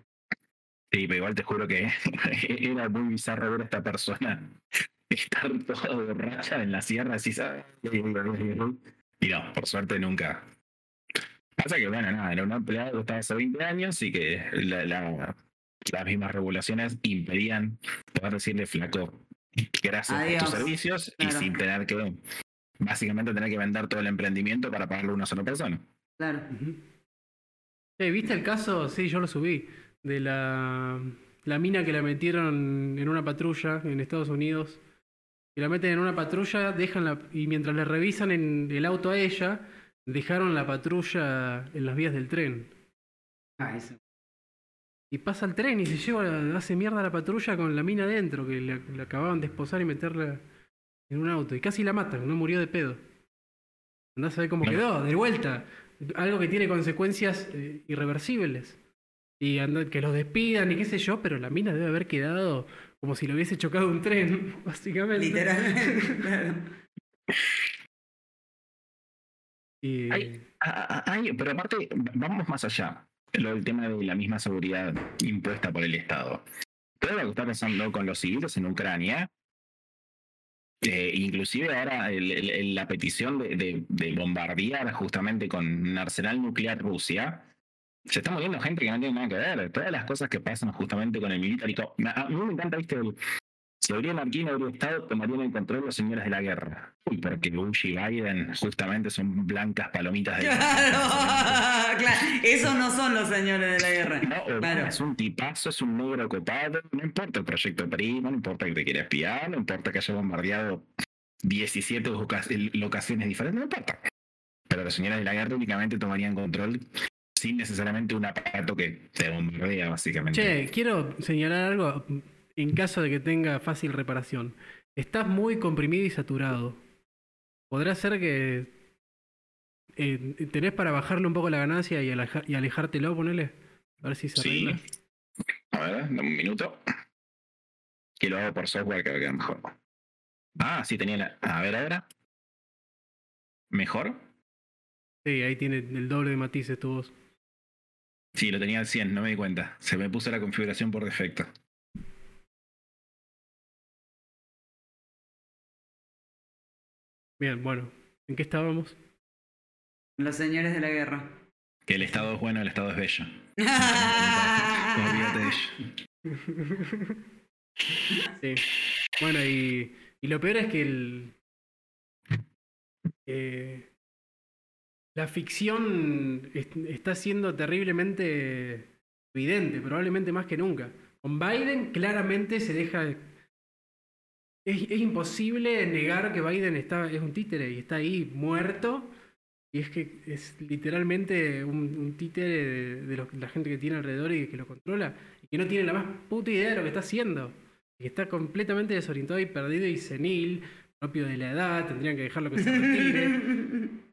Sí, pero igual te juro que era muy bizarro ver a esta persona estar toda borracha en la sierra, así, ¿sabes? Y no, por suerte nunca. Pasa que, bueno, nada, era un empleado que estaba hace 20 años y que la- la- las mismas regulaciones impedían poder decirle flaco, gracias por Adiós. tus servicios y sin tener que, básicamente, tener que vender todo el emprendimiento para pagarle a una sola persona. Claro. Ujú. Che, ¿Viste el caso? Sí, yo lo subí. De la, la mina que la metieron en una patrulla en Estados Unidos. Y la meten en una patrulla, dejan la, y mientras le revisan en el auto a ella, dejaron la patrulla en las vías del tren. Ah, eso. Y pasa el tren y se lleva, hace mierda a la patrulla con la mina adentro, que la, la acababan de esposar y meterla en un auto. Y casi la matan, no murió de pedo. Andás a ver cómo quedó, de vuelta. Algo que tiene consecuencias eh, irreversibles. Y anda- que los despidan y qué sé yo, pero la mina debe haber quedado como si lo hubiese chocado un tren, básicamente. Literalmente. claro. Y, Ay. Ah, ah, ay, pero aparte, vamos más allá. Lo del tema de la misma seguridad impuesta por el Estado. Todo lo que está pasando con los civiles en Ucrania, eh, inclusive ahora el- el- la petición de, de- de bombardear justamente con un arsenal nuclear Rusia, se está muriendo gente que no tiene nada que ver. Todas las cosas que pasan justamente con el militar y todo. A mí me encanta, viste, si y no habría Estado, tomarían el control los señores de la guerra. Uy, pero que Bush y Biden justamente son blancas palomitas de Claro, claro. Esos no son los señores de la guerra. No, Claro. es un tipazo, es un negro copado, no importa el proyecto primo, no importa que te quiera espiar, no importa que haya bombardeado 17 loca- locaciones diferentes, no importa. Pero los señores de la guerra únicamente tomarían control sin necesariamente un aparato que te bombardea, básicamente. Che, quiero señalar algo en caso de que tenga fácil reparación. Estás muy comprimido y saturado. ¿Podrá ser que eh, tenés para bajarle un poco la ganancia y, aleja- y alejártelo, ponele? A ver si se Sí. arregla. A ver, dame un minuto. Que lo hago por software que va a quedar mejor. Ah, sí, tenía la. A ver ahora. ¿Mejor? Sí, ahí tiene el doble de matices tu voz. Sí, lo tenía al 100, no me di cuenta. Se me puso la configuración por defecto. Bien, bueno. ¿En qué estábamos? Los señores de la guerra. Que el estado es bueno, el estado es bello. Olvídate de ello. Sí. Bueno, y, y lo peor es que el. eh, la ficción est- está siendo terriblemente evidente, probablemente más que nunca. Con Biden claramente se deja. Es, es imposible negar que Biden está, es un títere y está ahí muerto. Y es que es literalmente un, un títere de, la gente que tiene alrededor y que lo controla. Y que no tiene la más puta idea de lo que está haciendo. Y que está completamente desorientado y perdido y senil. propio de la edad, tendrían que dejarlo que se retire.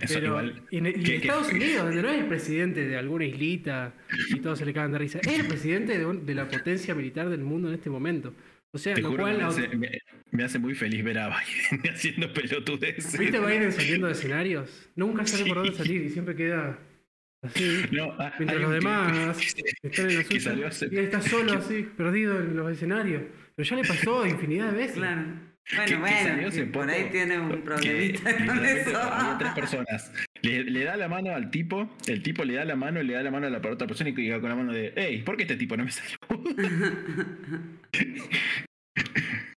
Eso Pero igual. en, en ¿Qué- qué- Estados Unidos, donde no es el presidente de alguna islita y todos se le cagan de risa, es el presidente de, un- de la potencia militar del mundo en este momento. O sea, Te lo juro cual me hace, me- me hace muy feliz ver a Biden haciendo pelotudeces. ¿Viste a Biden saliendo de escenarios? Nunca sabe por dónde salir y siempre queda así. No, Mientras los demás que- están en la suya. hace- Y él está solo así, perdido en los escenarios. Pero ya le pasó infinidad de veces. Claro. Bueno, que bueno, que por ahí tiene un problemita con eso. tres personas. Le, le da la mano al tipo, el tipo le da la mano, le da la mano a la otra persona y queda con la mano de, hey, ¿por qué este tipo no me salió?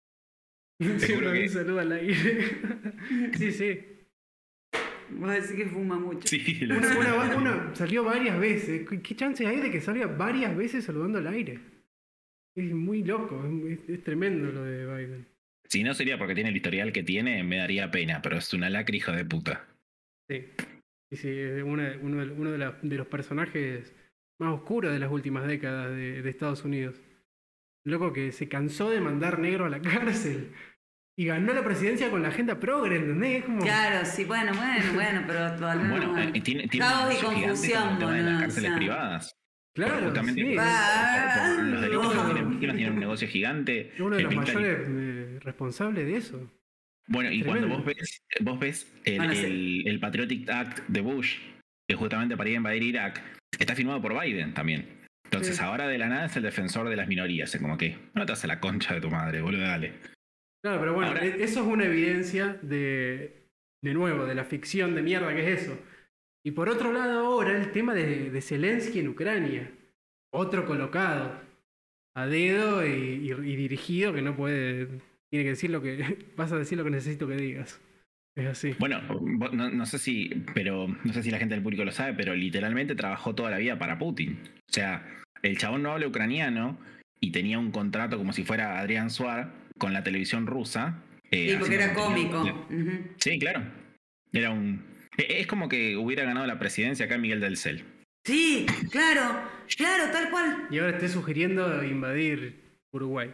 Siempre que- me saluda al aire. sí, sí. Vos decís que fuma mucho. Sí, Una, una- una- salió varias veces. ¿Qué- ¿Qué chances hay de que salga varias veces saludando al aire? Es muy loco, es, es- es tremendo lo de Biden. Si no sería porque tiene el historial que tiene, me daría pena, pero es una lacra hijo de puta. Sí. Sí, sí, es una- uno, de, uno de, la- de los personajes más oscuros de las últimas décadas de, de Estados Unidos. Loco que se cansó de mandar negro a la cárcel y ganó la presidencia con la agenda progre, ¿entendés? Es como... Claro, sí, bueno, bueno, bueno, pero todavía Bueno, no. eh, tiene, tiene Caos y confusión, con las cárceles o sea. privadas. Claro, Justamente sí. los delitos No. tienen tienen un negocio gigante. Uno de los mayores eh, responsables de eso. Bueno, y cuando vos ves, vos ves el, el- el Patriotic Act de Bush, que justamente para ir a invadir Irak, está firmado por Biden también. Entonces Sí. ahora de la nada es el defensor de las minorías. Es como que, no te hace la concha de tu madre, boludo, dale. Claro, pero bueno, Ahora- e- eso es una evidencia de, de nuevo, de la ficción de mierda que es eso. Y por otro lado ahora el tema de, de Zelensky en Ucrania. Otro colocado. A dedo y, y- y dirigido que no puede... Tiene que decir lo que... Vas a decir lo que necesito que digas. Es así. Bueno, vos- no, no sé si, pero no sé si la gente del público lo sabe, pero literalmente trabajó toda la vida para Putin. O sea, el chabón no habla ucraniano y tenía un contrato como si fuera Adrián Suar con la televisión rusa. eh, Sí, porque era cómico. Sí, claro. Era un. e- Es como que hubiera ganado la presidencia acá Miguel del Cel. Sí, claro, claro, tal cual. Y ahora esté sugiriendo invadir Uruguay.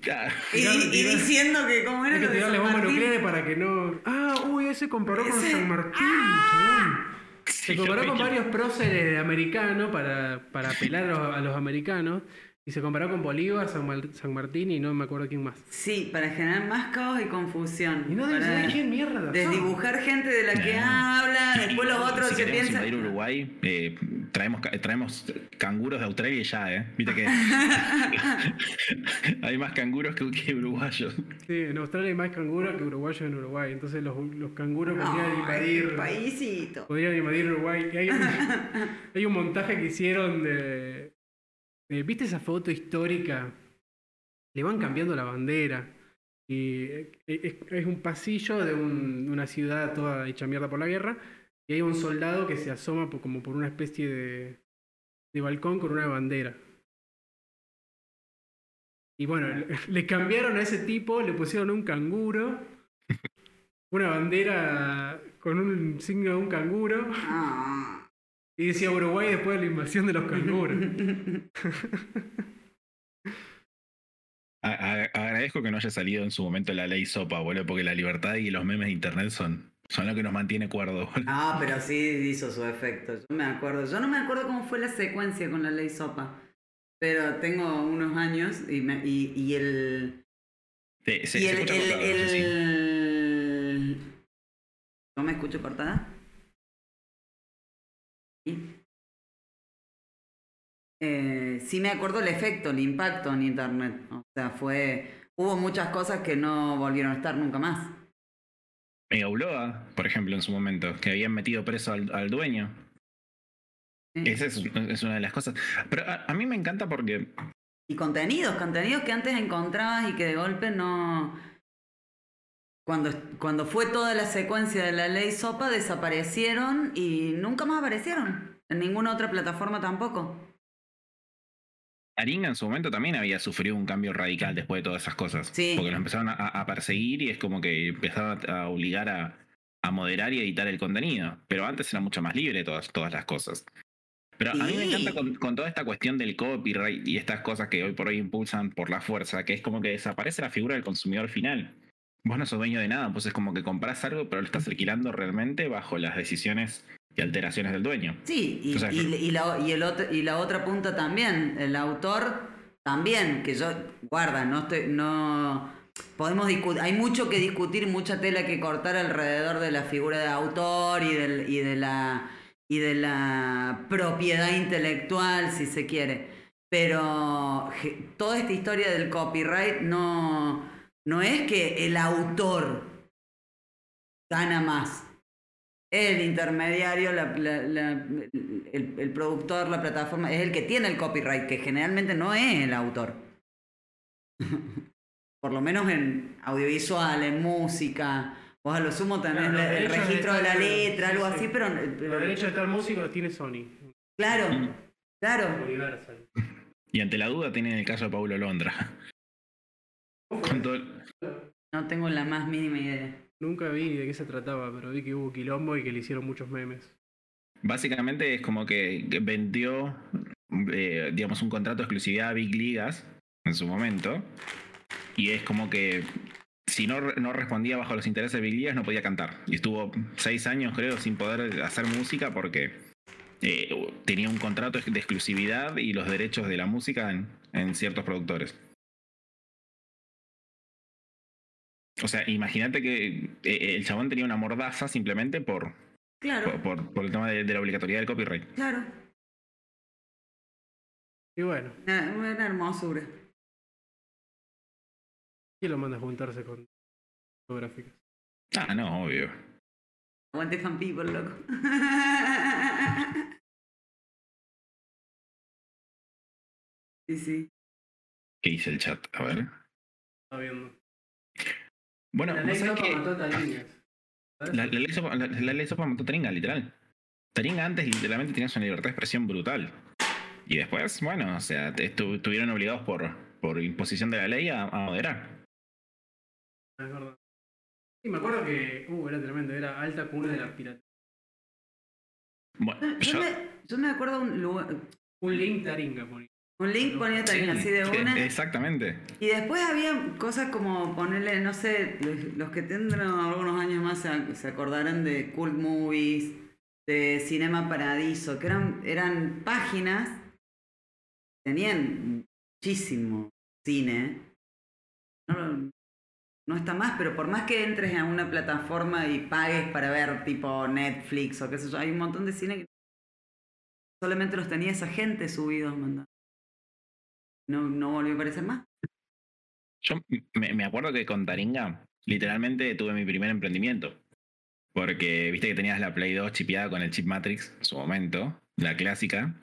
Claro. Y, y diciendo que como era Hay que lo de San bombas Martín. nucleares para que no... Ah, uy, ese comparó con Ese- San Martín, ¡Ah! chabón. Se Sí, comparó con varios próceres americanos para, para apelar a los, a los americanos. Y se comparó con Bolívar, San, Mal- San Martín y no me acuerdo quién más. Sí, para generar más caos y confusión. Y no debe saber quién mierda. desdibujar gente de la que No. habla, después los otros si se queremos piensan. invadir Uruguay, eh, traemos, traemos canguros de Australia y ya, ¿eh? Viste que. Hay más canguros que, que uruguayos. Sí, en Australia hay más canguros que uruguayos en Uruguay. Entonces los, los canguros podrían Ay, invadir. paísito. Podrían invadir Uruguay. Y hay, un, hay un montaje que hicieron de, de- ¿Viste esa foto histórica? Le van cambiando la bandera. Y eh, es, es un pasillo de un- una ciudad toda hecha mierda por la guerra. Y hay un soldado que se asoma por- como por una especie de, de balcón con una bandera. Y bueno, le, le cambiaron a ese tipo, le pusieron un canguro, una bandera con un signo de un canguro. Y decía Uruguay después de la invasión de los canguros. A- a- agradezco que no haya salido en su momento la ley SOPA, boludo, porque la libertad y los memes de internet son, son lo que nos mantiene cuerdos, boludo. Ah, pero sí hizo su efecto. Yo me acuerdo. Yo no me acuerdo cómo fue la secuencia con la ley Sopa. Pero tengo unos años y, me- y, y el. Sí, y se el. escucha el, cortado, eso sí. el- ¿No me escucho cortada? Eh, sí me acuerdo el efecto, el impacto en internet. O sea, fue. Hubo muchas cosas que no volvieron a estar nunca más. Mega Uloa, por ejemplo, en su momento, que habían metido preso al, al dueño. Sí. Esa es, es una de las cosas. Pero a, a mí me encanta porque Y contenidos, contenidos que antes encontrabas y que de golpe no. Cuando, cuando fue toda la secuencia de la ley Sopa, desaparecieron y nunca más aparecieron. En ninguna otra plataforma tampoco. Aringa en su momento también había sufrido un cambio radical después de todas esas cosas. Sí. Porque lo empezaron a, a perseguir y es como que empezaba a obligar a, a moderar y editar el contenido. Pero antes era mucho más libre todas, todas las cosas. Pero a mí me encanta con, con toda esta cuestión del copyright y estas cosas que hoy por hoy impulsan por la fuerza, que es como que desaparece la figura del consumidor final. vos no sos dueño de nada, pues es como que compras algo, pero lo estás alquilando realmente bajo las decisiones y alteraciones del dueño. Sí, y, O sea, y- y la, y, el otro, y la otra punta también, el autor también, que yo, guarda, no estoy, no, podemos discutir, hay mucho que discutir, mucha tela que cortar alrededor de la figura de autor y, del, y de la y de la propiedad intelectual, si se quiere. Pero toda esta historia del copyright no, no es que el autor gana más. El intermediario, la- la- la- el, el productor, la plataforma, es el que tiene el copyright, que generalmente no es el autor. Por lo menos en audiovisual, en música. Vos a lo sumo tenés Claro, el registro de la letra, sí, algo sí. así, pero, Los pero- derechos de tal músico los tiene Sony. claro, Mm. claro. Universal. Y ante la duda tienen el caso de Paulo Londra. Con todo el- No tengo la más mínima idea. Nunca vi de qué se trataba, pero vi que hubo quilombo y que le hicieron muchos memes. Básicamente es como que vendió, eh, digamos, un contrato de exclusividad a Big Ligas en su momento. Y es como que si no, no respondía bajo los intereses de Big Ligas no podía cantar. Y estuvo seis años, creo, sin poder hacer música porque eh, tenía un contrato de exclusividad y los derechos de la música en ciertos productores. O sea, imagínate que eh, el chabón tenía una mordaza simplemente por, Claro, por, por- por el tema de, de la obligatoriedad del copyright. claro. Y bueno, Una, una hermosura. ¿quién lo manda a juntarse con fotográficas? Ah, no, obvio. Aguante fan people, loco. Sí, sí. ¿Qué dice el chat? A ver. Está viendo. Bueno, La ¿vos ley Sopa que mató a Tariñas. ¿Sabes? la, la ley Sopa, la, la ley Sopa mató a Taringa, literal. Taringa antes literalmente tenía una libertad de expresión brutal. Y después, bueno, o sea, estuvieron obligados por, por imposición de la ley a, a moderar. Es verdad. Sí, me acuerdo que. Uh, era tremendo, era alta cuna de la piratería. Bueno, Yo yo- me, yo me acuerdo un, lugar- Un link taringa ponía. Un link ponía también Sí, así de una. Exactamente. Y después había cosas como ponerle, no sé, los, los que tendrán algunos años más se, se acordarán de Cult Movies, de Cinema Paradiso, que eran, eran páginas, tenían muchísimo cine. No, está más, pero por más que entres a una plataforma y pagues para ver tipo Netflix o qué sé yo, hay un montón de cine que solamente los tenía esa gente subidos. No, no volvió a aparecer más. Yo me, acuerdo que con Taringa, literalmente tuve mi primer emprendimiento. Porque viste que tenías la Play 2 chipeada con el chip Matrix en su momento, la clásica.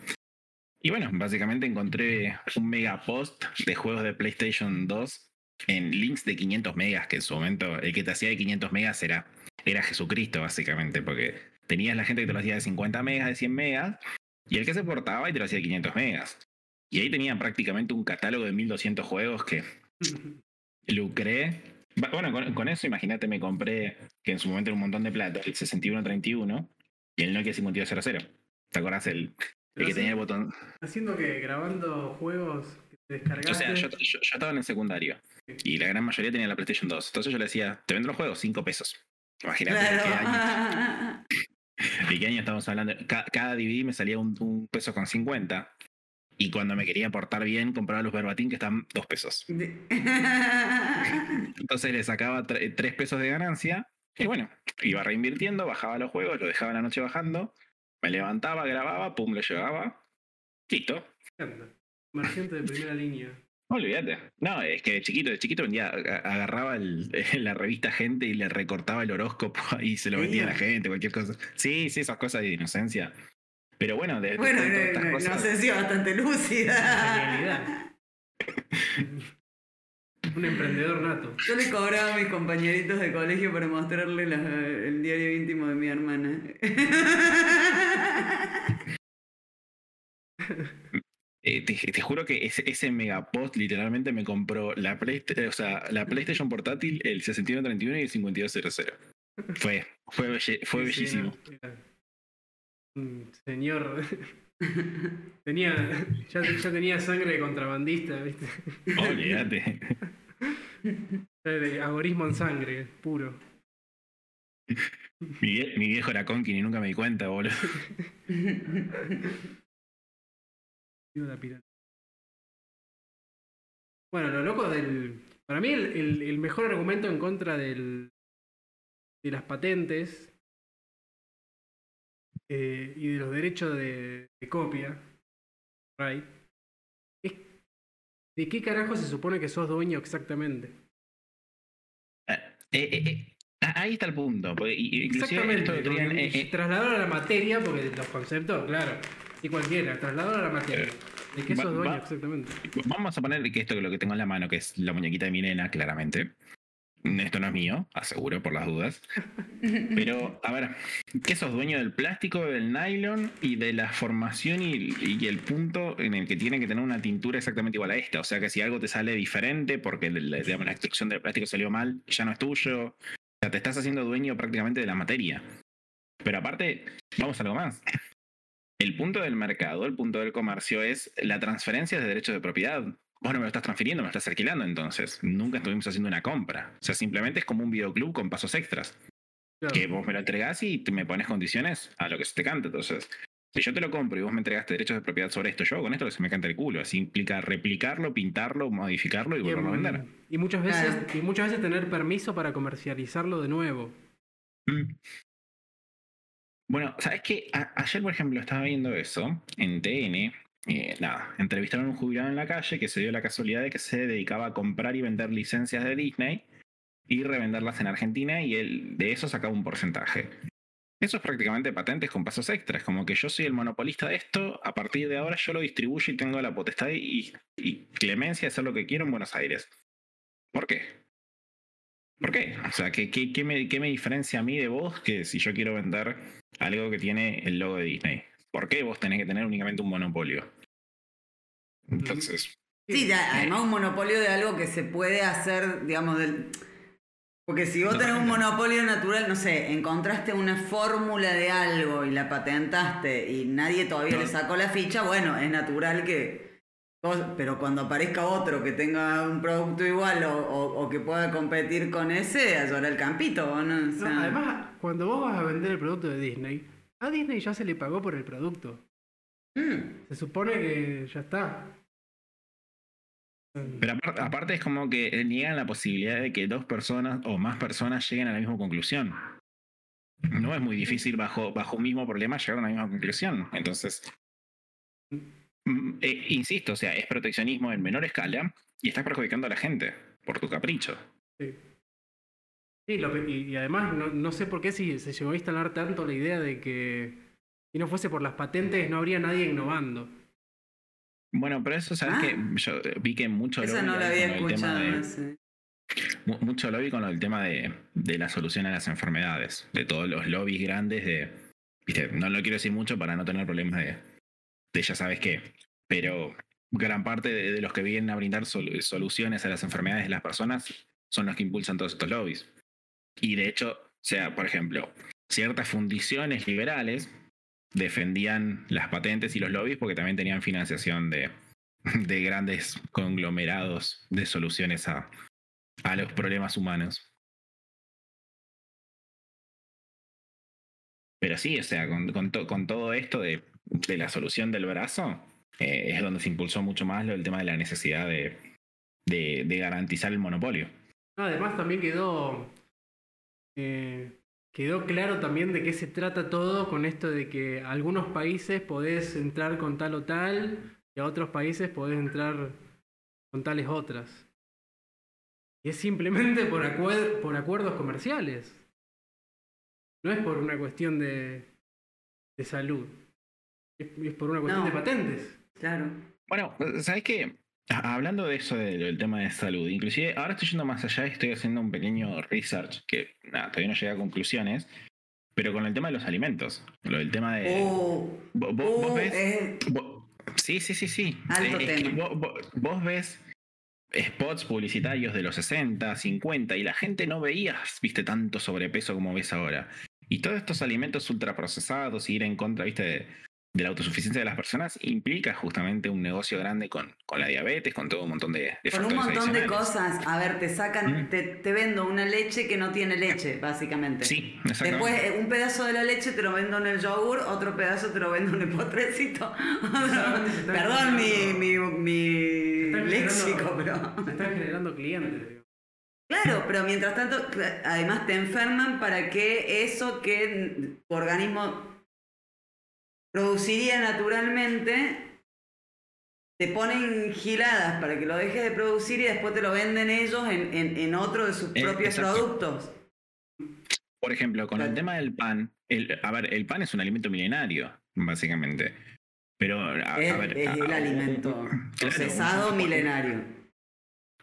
Y bueno, básicamente encontré un mega post de juegos de PlayStation 2 en links de 500 megas, que en su momento el que te hacía de 500 megas era, era Jesucristo, básicamente, porque tenías la gente que te lo hacía de 50 megas, de 100 megas, y el que se portaba y te lo hacía de 500 megas. Y ahí tenía prácticamente un catálogo de 1200 juegos que lucré. Bueno, con, con eso imagínate, me compré, que en su momento era un montón de plata, el 6131 y el Nokia 5200. ¿Te acordás? El, que tenía el botón. Haciendo que grabando juegos descargaste. O sea, yo, yo- yo estaba en el secundario y la gran mayoría tenía la PlayStation 2. Entonces yo le decía, te vendo los juegos, 5 pesos. Imagínate de qué año, Claro. de qué año estamos hablando. Ca- Cada, DVD me salía un, un peso con 50. Y cuando me quería portar bien, compraba los verbatim que estaban 2 pesos. Entonces le sacaba 3 pesos de ganancia. Y bueno, iba reinvirtiendo, bajaba los juegos, lo dejaba la noche bajando. Me levantaba, grababa, pum, lo llevaba. Listo. Comerciante de primera línea. No, olvídate. No, es que de chiquito, de chiquito vendía, agarraba el- la revista Gente y le recortaba el horóscopo y se lo vendía a la gente, cualquier cosa. Sí, sí, esas cosas de inocencia. Pero bueno, de, de- Bueno, de no, estas no, cosas- no sé si bastante lúcida. Un emprendedor nato. Yo le cobraba a mis compañeritos de colegio para mostrarle la- el diario íntimo de mi hermana. Eh, te, te juro que ese, ese megapost literalmente me compró la, Playsta- o sea, la PlayStation portátil, el 6131 y el 5200. Fue, fue, belle- fue Sí, sí, bellísimo. Señor. tenía. Ya, ya tenía sangre de contrabandista, ¿viste? Olvídate. De agorismo en sangre, puro. Mi, vie- mi viejo era Conkin y nunca me di cuenta, boludo. Bueno, lo loco del. Para mí, el, el- el mejor argumento en contra del, de las patentes eh, y de los derechos de, de copia, right, es de qué carajo se supone que sos dueño exactamente. Eh, eh, eh, ah, ahí está el punto. Exactamente. esto lo tenían, porque eh, eh, Trasladar a la materia, porque los conceptos, claro, y cualquiera, trasladar a la materia. ¿De qué sos dueño va- exactamente? Vamos a poner que esto que lo que tengo en la mano, que es la muñequita de mi nena, claramente. Esto no es mío, aseguro por las dudas. Pero, a ver, ¿qué sos dueño del plástico, del nylon y de la formación y, y el punto en el que tiene que tener una tintura exactamente igual a esta? O sea que si algo te sale diferente porque la, digamos, la extrusión del plástico salió mal, ya no es tuyo. O sea, te estás haciendo dueño prácticamente de la materia. Pero aparte, vamos a algo más. El punto del mercado, el punto del comercio es la transferencia de derechos de propiedad. Vos no me lo estás transfiriendo, me lo estás alquilando entonces. Nunca estuvimos haciendo una compra. O sea, simplemente es como un videoclub con pasos extras. Claro. Que vos me lo entregás y me pones condiciones a lo que se te cante. Entonces, si yo te lo compro y vos me entregaste derechos de propiedad sobre esto, yo hago con esto lo que se me canta el culo. Así implica replicarlo, pintarlo, modificarlo y Y, volverlo a en- vender. y muchas veces y muchas veces tener permiso para comercializarlo de nuevo. Mm. Bueno, ¿sabes qué? A- ayer, por ejemplo, estaba viendo eso en TN. Eh, nada, entrevistaron a un jubilado en la calle que se dio la casualidad de que se dedicaba a comprar y vender licencias de Disney y revenderlas en Argentina y él de eso sacaba un porcentaje. Eso es prácticamente patentes con pasos extras, como que yo soy el monopolista de esto, a partir de ahora yo lo distribuyo y tengo la potestad y, clemencia de hacer lo que quiero en Buenos Aires. ¿Por qué? ¿Por qué? O sea, ¿qué, qué, qué me, qué me diferencia a mí de vos que si yo quiero vender algo que tiene el logo de Disney? ¿Por qué vos tenés que tener únicamente un monopolio? Entonces, Sí, ya, además un monopolio de algo que se puede hacer, digamos, del... Porque si vos tenés un monopolio natural, no sé, encontraste una fórmula de algo y la patentaste y nadie todavía No. le sacó la ficha, bueno, es natural que... vos- Pero cuando aparezca otro que tenga un producto igual o, o- o que pueda competir con ese, a llorar el campito, ¿o ¿no? O No, sea, además, cuando vos vas a vender el producto de Disney, a Disney ya se le pagó por el producto. mm, Se supone que ya está. Pero aparte, aparte es como que niegan la posibilidad de que dos personas o más personas lleguen a la misma conclusión. No es muy difícil bajo, bajo un mismo problema llegar a una misma conclusión. Entonces, mm, eh, insisto, o sea, es proteccionismo en menor escala y estás perjudicando a la gente por tu capricho. Sí. Sí, lo que- y, y además no, no sé por qué si se llegó a instalar tanto la idea de que si no fuese por las patentes no habría nadie innovando. Bueno, pero eso, ¿sabes Ah. que Yo eh, vi que mucho lobby no hay había con el tema escuchado. de- ese. mu- mucho lobby con el tema de, de la solución a las enfermedades, de todos los lobbies grandes de, viste, no lo quiero decir mucho para no tener problemas de, de ya sabes qué, pero gran parte de, de los que vienen a brindar sol- soluciones a las enfermedades de las personas son los que impulsan todos estos lobbies. Y de hecho, o sea, por ejemplo, ciertas fundiciones liberales defendían las patentes y los lobbies porque también tenían financiación de, de grandes conglomerados de soluciones a, a los problemas humanos. Pero sí, o sea, con, con con todo esto de, de la solución del brazo, eh, es donde se impulsó mucho más lo del tema de la necesidad de, de, garantizar el monopolio. No, además también quedó eh, quedó claro también de qué se trata todo con esto de que a algunos países podés entrar con tal o tal y a otros países podés entrar con tales otras. Y es simplemente por, acuer- por acuerdos comerciales. No es por una cuestión de, de salud. Es, es por una cuestión No. de patentes. Claro. Bueno, ¿sabes qué? Ah, Hablando de eso de- del tema de salud, inclusive ahora estoy yendo más allá y estoy haciendo un pequeño research que nada, todavía no llegué a conclusiones, pero con el tema de los alimentos, lo del tema de... Oh, ¿Vos, oh, ves? Vos- Sí, sí, sí, sí. Alto es tema. vos- vos ves spots publicitarios de los 60, 50 y la gente no veía, viste, tanto sobrepeso como ves ahora. Y todos estos alimentos ultraprocesados y ir en contra, viste, de, de la autosuficiencia de las personas implica justamente un negocio grande con, con la diabetes, con todo un montón de, de Con un montón de cosas. A ver, te sacan, Mm. te, te vendo una leche que no tiene leche, básicamente. Sí, exactamente. Después, un pedazo de la leche te lo vendo en el yogur, otro pedazo te lo vendo en el potrecito. Perdón mi, mi, mi léxico, pero. Se están generando clientes. digo. Claro, pero mientras tanto, además te enferman para que eso que tu organismo produciría naturalmente, te ponen giladas para que lo dejes de producir y después te lo venden ellos en, en- en otro de sus Eh, propios exacto. productos. Por ejemplo, con Claro. el tema del pan, el, a ver, el pan es un alimento milenario, básicamente. Pero, a, es a ver. es a- el alimento procesado un- milenario.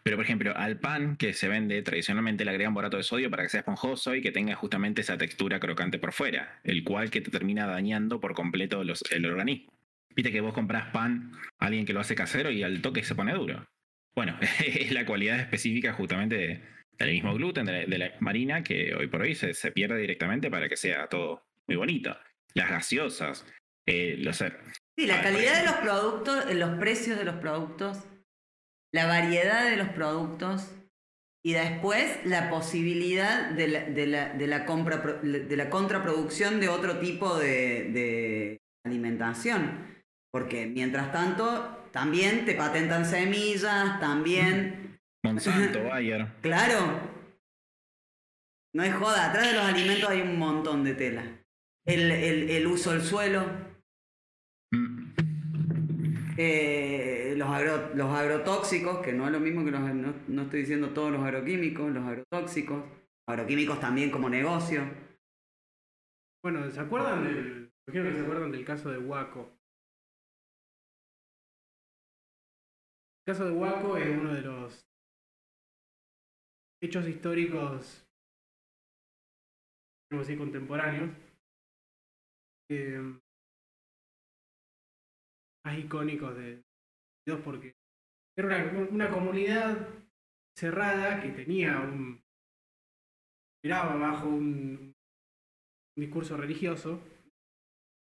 Pero, por ejemplo, al pan que se vende tradicionalmente le agregan borato de sodio para que sea esponjoso y que tenga justamente esa textura crocante por fuera, el cual que te termina dañando por completo los- el organismo. Viste que vos comprás pan a alguien que lo hace casero y al toque se pone duro. Bueno, es la cualidad específica justamente de- del mismo gluten, de la, de la marina, que hoy por hoy se, se pierde directamente para que sea todo muy bonito. Las gaseosas, eh, los, Sí, la calidad de los productos, los precios de los productos, la variedad de los productos y después la posibilidad de la, de la, de la compra, de la contraproducción de otro tipo de, de alimentación. Porque mientras tanto, también te patentan semillas, también, Monsanto, Bayer. claro, no es joda, atrás de los alimentos hay un montón de tela. El, el- el uso del suelo, Eh, los, agro- los agrotóxicos, que no es lo mismo que los, no, no estoy diciendo todos los agroquímicos, los agrotóxicos, agroquímicos también como negocio. Bueno, ¿se acuerdan del. Imagino que se acuerdan del caso de Waco. El caso de Waco es uno de los hechos históricos, decir contemporáneos, eh, más icónicos de Dios porque era una, una comunidad cerrada que tenía un miraba bajo un, un discurso religioso,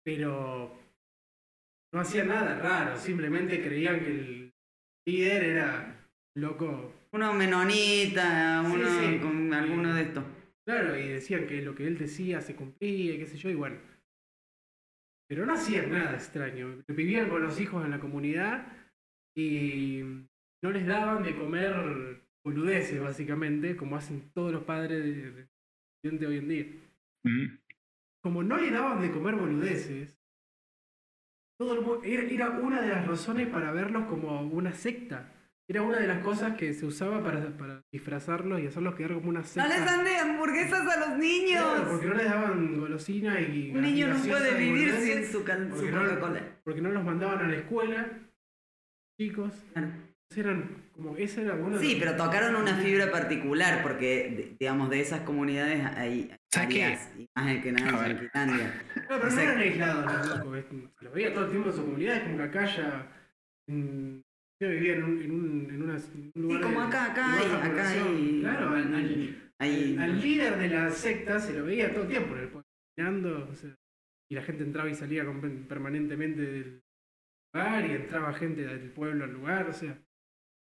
pero no hacían nada raro, simplemente creían que el líder era loco. Uno menonita, uno sí. con alguno de estos. Claro, y decían que lo que él decía se cumplía, y qué sé yo, y bueno. Pero no hacían nada extraño. Vivían con los hijos en la comunidad y no les daban de comer boludeces, básicamente, como hacen todos los padres de, hoy en día. mm. como no le daban de comer boludeces, todo el era una de las razones para verlos como una secta. Era una de las cosas que se usaba para, para disfrazarlos y hacerlos quedar como una No secta. les dan de hamburguesas a los niños. Claro, porque no les daban golosina y. Un niño no puede vivir sin su, su porque no-. Porque no los mandaban a la escuela, chicos. Claro. Entonces eran como. Ese era de Sí, pero tocaron una fibra particular porque, de- digamos, de esas comunidades hay varias, y más que nada en. Yanquilandia. No, pero no O sea- eran aislados los locos. los veía todo el tiempo en su comunidad, es como que acá ya. Yo vivía en un, en un, en una- en un lugar. como de- acá, acá hay- acá hay- Claro, al, al- Hay- al- al líder de la secta se lo veía todo el tiempo en el pueblo, caminando, o sea, y la gente entraba y salía con- permanentemente del lugar y entraba gente del pueblo al lugar, o sea.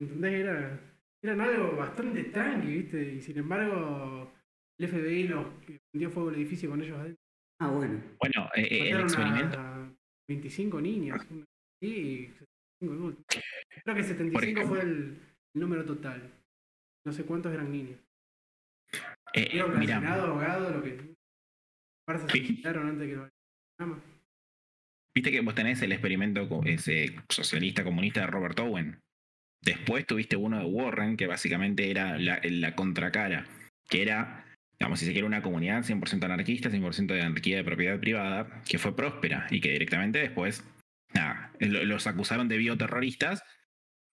¿Entendés? Era, eran algo bastante tranqui, ¿viste? Y sin embargo, el FBI los que prendió fuego el edificio con ellos adentro. Ah, bueno. Bueno, eh, eh, el experimento. a 25 niños. una- Sí, y 75 adultos. Creo que 75 ejemplo. fue el número total. No sé cuántos eran niños. eh, Vieron mira, ahogado, lo que. Se Sí. lo viste que vos tenés el experimento ese socialista comunista de Robert Owen. Después tuviste uno de Warren, que básicamente era la, la contracara, que era, digamos, si se quiere, una comunidad 100% anarquista, 100% de anarquía de propiedad privada, que fue próspera y que directamente después, nada, lo- los acusaron de bioterroristas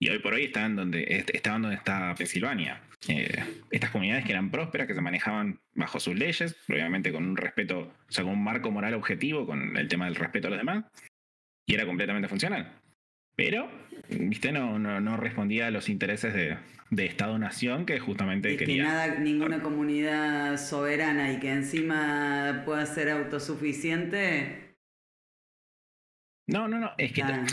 y hoy por hoy estaban donde, est- estaban donde está Pensilvania. Eh, estas comunidades que eran prósperas, que se manejaban bajo sus leyes, obviamente con un respeto, o sea, con un marco moral objetivo, con el tema del respeto a los demás, y era completamente funcional. Pero, viste, no, no, no respondía a los intereses de, de Estado-Nación que justamente Y que quería. nada, ninguna comunidad soberana y que encima pueda ser autosuficiente, No, no, no, es que Ah,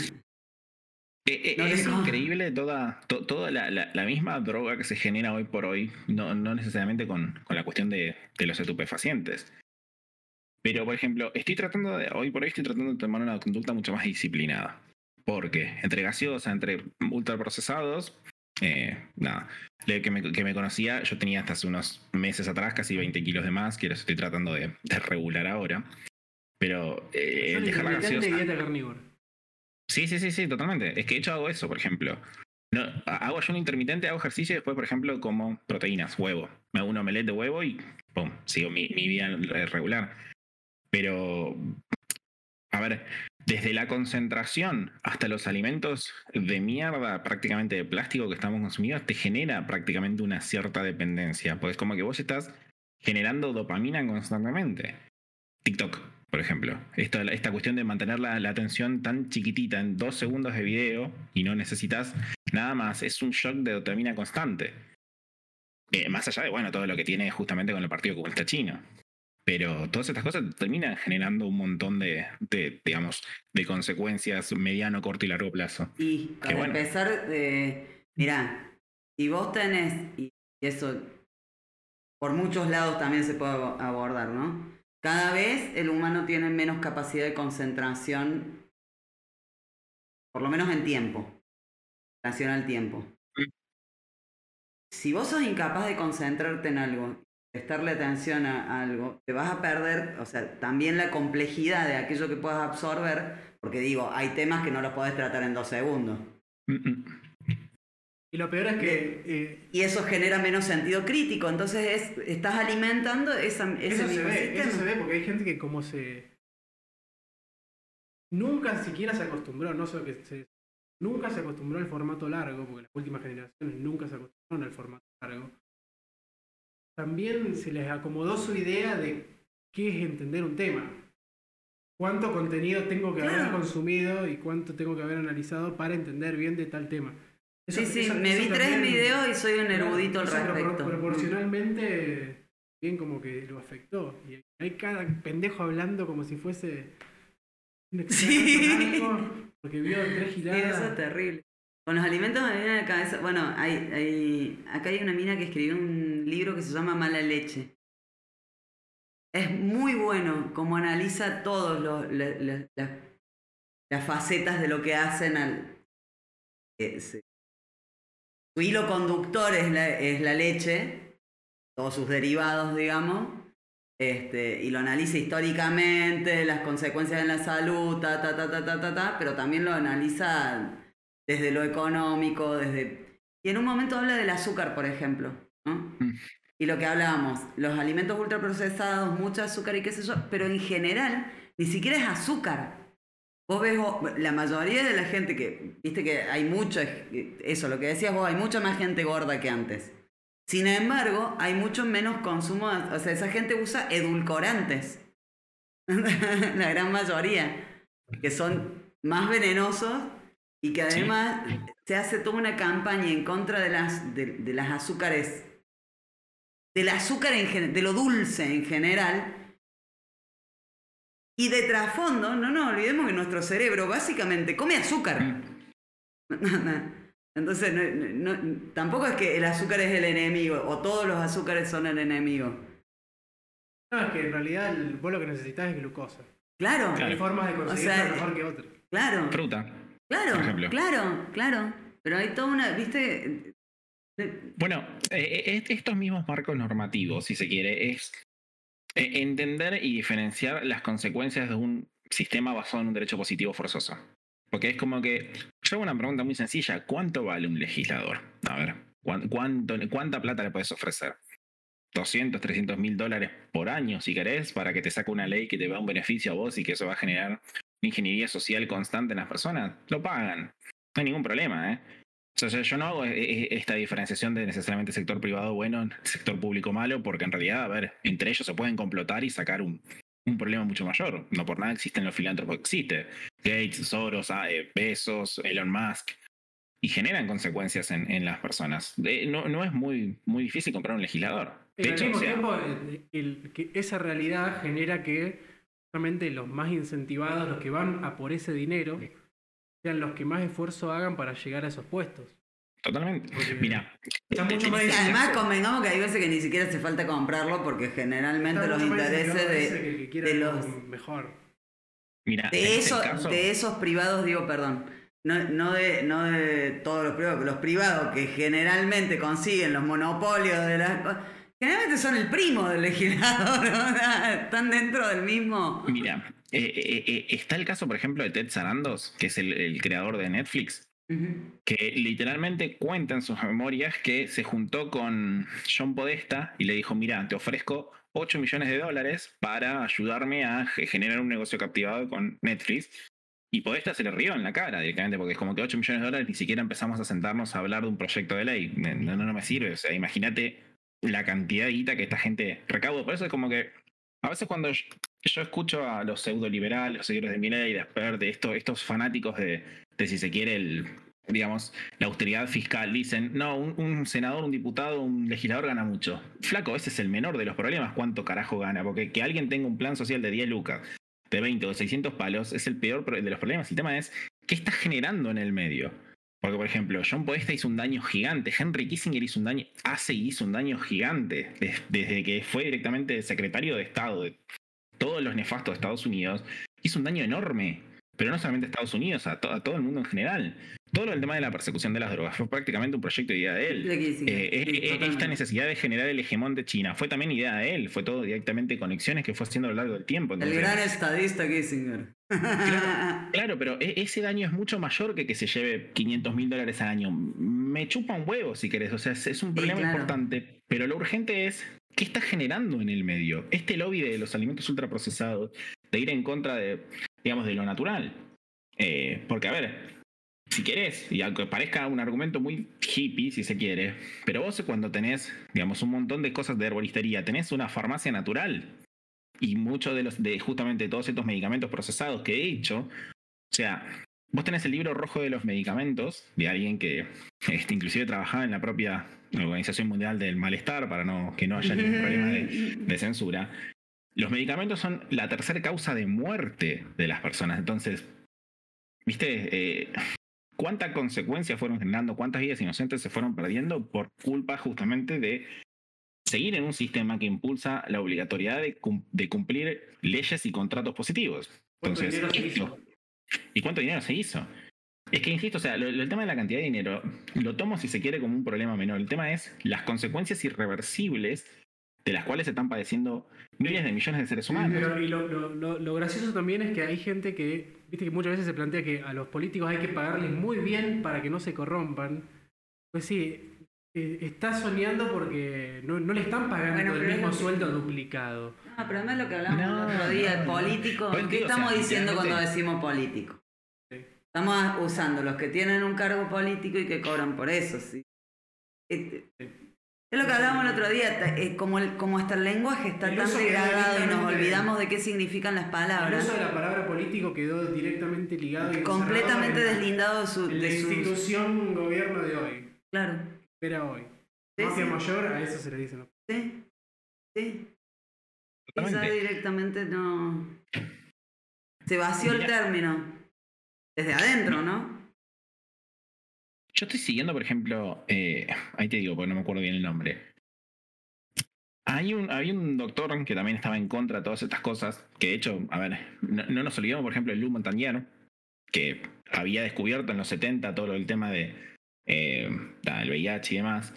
Eh, eh, No es le- increíble toda, to- toda la, la- la misma droga que se genera hoy por hoy, no, no necesariamente con, con la cuestión de, de los estupefacientes. Pero, por ejemplo, estoy tratando de, hoy por hoy estoy tratando de tomar una conducta mucho más disciplinada. Porque entre gaseosa, entre ultraprocesados, eh, nada. El que me, que me conocía, yo tenía hasta hace unos meses atrás casi 20 kilos de más, que los estoy tratando de, de regular ahora. Pero eh, dejar la dieta carnívora. Sí, sí, sí, sí, totalmente. Es que de hecho hago eso, por ejemplo. No, ha- hago yo un intermitente, hago ejercicio y después, por ejemplo, como proteínas, huevo. Me hago un omelette de huevo y pum, sigo mi, mi vida re- regular. Pero, a ver, desde la concentración hasta los alimentos de mierda, prácticamente de plástico que estamos consumiendo, te genera prácticamente una cierta dependencia. Pues como que vos estás generando dopamina constantemente. TikTok, por ejemplo. Esto, esta cuestión de mantener la, la atención tan chiquitita en dos segundos de video y no necesitas nada más, es un shock de dopamina constante. Eh, más allá de, bueno, todo lo que tiene justamente con el Partido Comunista Chino. Pero todas estas cosas terminan generando un montón de, de, digamos, de consecuencias mediano, corto y largo plazo. Y para bueno. empezar, eh, mirá, si vos tenés, y eso por muchos lados también se puede abo- abordar, ¿no? Cada vez el humano tiene menos capacidad de concentración, por lo menos en tiempo, en relación al tiempo. Si vos sos incapaz de concentrarte en algo, prestarle atención a algo, te vas a perder, o sea, también la complejidad de aquello que puedas absorber, porque digo, hay temas que no los podés tratar en dos segundos. Mm, mm. Y lo peor es que eh, Y eso genera menos sentido crítico, entonces es, estás alimentando esa, ese eso se ve, sistema. eso se ve porque hay gente que como se nunca siquiera se acostumbró, no sé que se nunca se acostumbró al formato largo, porque las últimas generaciones nunca se acostumbraron al formato largo. También se les acomodó su idea de qué es entender un tema. Cuánto contenido tengo que haber consumido y cuánto tengo que haber analizado para entender bien de tal tema. Sí, sí, me vi tres videos y soy un erudito al respecto. proporcionalmente, bien como que lo afectó. Y hay cada pendejo hablando como si fuese un Sí. algo, porque vio tres Sí, giladas. eso es terrible. Con los alimentos me viene a la cabeza. Bueno, hay, hay, acá hay una mina que escribió un libro que se llama Mala Leche. Es muy bueno como analiza todas las facetas de lo que hacen al. eh, se- su hilo conductor es la, es la leche, todos sus derivados, digamos. Este, y lo analiza históricamente, las consecuencias en la salud, ta, ta, ta, ta, ta, ta, ta, pero también lo analiza desde lo económico, desde... Y en un momento habla del azúcar, por ejemplo, ¿no? Mm. Y lo que hablábamos, los alimentos ultraprocesados, mucho azúcar y qué sé yo, pero en general ni siquiera es azúcar. Vos ves, vos- la mayoría de la gente que, viste que hay mucho, eso, lo que decías vos, hay mucha más gente gorda que antes. Sin embargo, hay mucho menos consumo, o sea, esa gente usa edulcorantes. la gran mayoría, que son más venenosos y que Sí. además se hace toda una campaña en contra de las, de, de las azúcares, del azúcar en de lo dulce en general. Y de trasfondo, no nos olvidemos que nuestro cerebro básicamente come azúcar. Entonces, no- no- tampoco es que el azúcar es el enemigo o todos los azúcares son el enemigo. No, es que en realidad el- vos lo que necesitas es glucosa. Claro, Claro. Hay formas de conseguirla sea, mejor que otras. claro, Fruta. por claro, ejemplo. claro, claro. Pero hay toda una, viste, Bueno, eh, eh, estos mismos marcos normativos, si se quiere, es entender y diferenciar las consecuencias de un sistema basado en un derecho positivo forzoso. Porque es como que, yo hago una pregunta muy sencilla, ¿cuánto vale un legislador? A ver, ¿cuán- cuánto, ¿cuánta plata le puedes ofrecer? 200, 300 mil dólares por año, si querés, para que te saque una ley que te da un beneficio a vos y que eso va a generar ingeniería social constante en las personas. Lo pagan. No hay ningún problema, ¿eh? O sea, yo- no hago e- e- esta diferenciación de necesariamente sector privado bueno, sector público malo, porque en realidad, a ver, entre ellos se pueden complotar y sacar un, un problema mucho mayor. No por nada existen los filántropos, existe. Gates, Soros, eh, Bezos, Elon Musk. Y generan consecuencias en, en las personas. Eh, no, no es muy, muy difícil comprar un legislador. De al hecho, mismo o sea, tiempo, el- el- que esa realidad genera que justamente los más incentivados, los que van a por ese dinero, sean los que más esfuerzo hagan para llegar a esos puestos. Totalmente. Porque- Mira, Está mucho más Y además convengamos que hay veces que ni siquiera hace falta comprarlo porque generalmente está los intereses de, que el que quiera de algo los- mejor. mira, de, este esos, caso- de esos privados, digo, perdón, no, no, de, no de todos los privados, pero los privados que generalmente consiguen los monopolios de las cosas, generalmente son el primo del legislador, o sea, están dentro del mismo... Mira, eh, eh, eh, está el caso, por ejemplo, de Ted Sarandos, que es el, el creador de Netflix, que literalmente cuenta en sus memorias que se juntó con John Podesta y le dijo, mira, te ofrezco 8 millones de dólares para ayudarme a ge- generar un negocio captivado con Netflix. Y Podesta se le rió en la cara directamente, porque es como que 8 millones de dólares ni siquiera empezamos a sentarnos a hablar de un proyecto de ley. No, no, no me sirve. O sea, imagínate la cantidad de guita que esta gente recauda. Por eso es como que a veces cuando yo, escucho a los pseudo-liberales, los seguidores de Milei, de de esto, estos fanáticos de, de, si se quiere, el, digamos, la austeridad fiscal, dicen, no, un, un senador, un diputado, un legislador gana mucho. Flaco, ese es el menor de los problemas, cuánto carajo gana, porque que alguien tenga un plan social de 10 lucas, de 20 o de 600 palos, es el peor de los problemas. El tema es, ¿qué está generando en el medio? Porque, por ejemplo, John Podesta hizo un daño gigante, Henry Kissinger hizo un daño, hace y hizo un daño gigante des- desde que fue directamente secretario de Estado de todos los nefastos de Estados Unidos, hizo un daño enorme, pero no solamente a Estados Unidos, a, a todo el mundo en general. Todo el tema de la persecución de las drogas fue prácticamente un proyecto de idea de él. Kissinger, Eh, sí, eh, esta necesidad de generar el hegemón de China fue también idea de él, fue todo directamente conexiones que fue haciendo a lo largo del tiempo. El gran estadista Kissinger. Claro, pero e- ese daño es mucho mayor que que se lleve 500 mil dólares al año. Me chupa un huevo si querés, o sea, es, es un problema claro. importante, pero lo urgente es, ¿qué está generando en el medio? Este lobby de los alimentos ultraprocesados, de ir en contra de, digamos, de lo natural. Eh, porque, a ver, si querés, y aunque parezca un argumento muy hippie, si se quiere, pero vos cuando tenés, digamos, un montón de cosas de herboristería, tenés una farmacia natural y muchos de los, de justamente todos estos medicamentos procesados que he hecho, o sea, vos tenés el libro rojo de los medicamentos de alguien que este, inclusive trabajaba en la propia Organización Mundial del Malestar para no, que no haya ningún problema de, censura. Los medicamentos son la tercera causa de muerte de las personas. Entonces, ¿viste? Eh, ¿Cuántas consecuencias fueron generando? ¿Cuántas vidas inocentes se fueron perdiendo por culpa justamente de seguir en un sistema que impulsa la obligatoriedad de, cum- de cumplir leyes y contratos positivos? ¿Cuánto Entonces, dinero se esto- hizo? ¿Y cuánto dinero se hizo? Es que, insisto, o sea, lo- lo- el tema de la cantidad de dinero lo tomo si se quiere como un problema menor. El tema es las consecuencias irreversibles de las cuales se están padeciendo miles de millones de seres humanos. Pero, y lo, lo- lo- lo gracioso también es que hay gente que, viste que muchas veces se plantea que a los políticos hay que pagarles muy bien para que no se corrompan. Pues sí, eh, está soñando porque no, no le están pagando Bueno, el mismo es sueldo duplicado. No, pero además lo que hablamos No, el otro día, el no, no. político, Pues, ¿qué o estamos sea, diciendo cuando decimos político? Sí. Estamos usando los que tienen un cargo político y que cobran por eso, ¿sí? Este- Sí. Es lo que hablábamos el otro día, es como, el, como hasta el lenguaje está El tan degradado y nos olvidamos de qué significan las El palabras, uso de la palabra político quedó directamente ligado y completamente deslindado de, su, en la sus... institución gobierno de hoy. Claro, Era hoy. Sí, Mafia sí. mayor, a eso se le dice. ¿no? sí, sí. Quizá directamente no... Se vació el término. Desde adentro, ¿no? Yo estoy siguiendo, por ejemplo, eh, ahí te digo, porque no me acuerdo bien el nombre. Hay un, había un doctor que también estaba en contra de todas estas cosas, que de hecho, a ver, no, no nos olvidamos, por ejemplo, de Lou Montañero, que había descubierto en los 70 todo el tema de eh, el VIH y demás,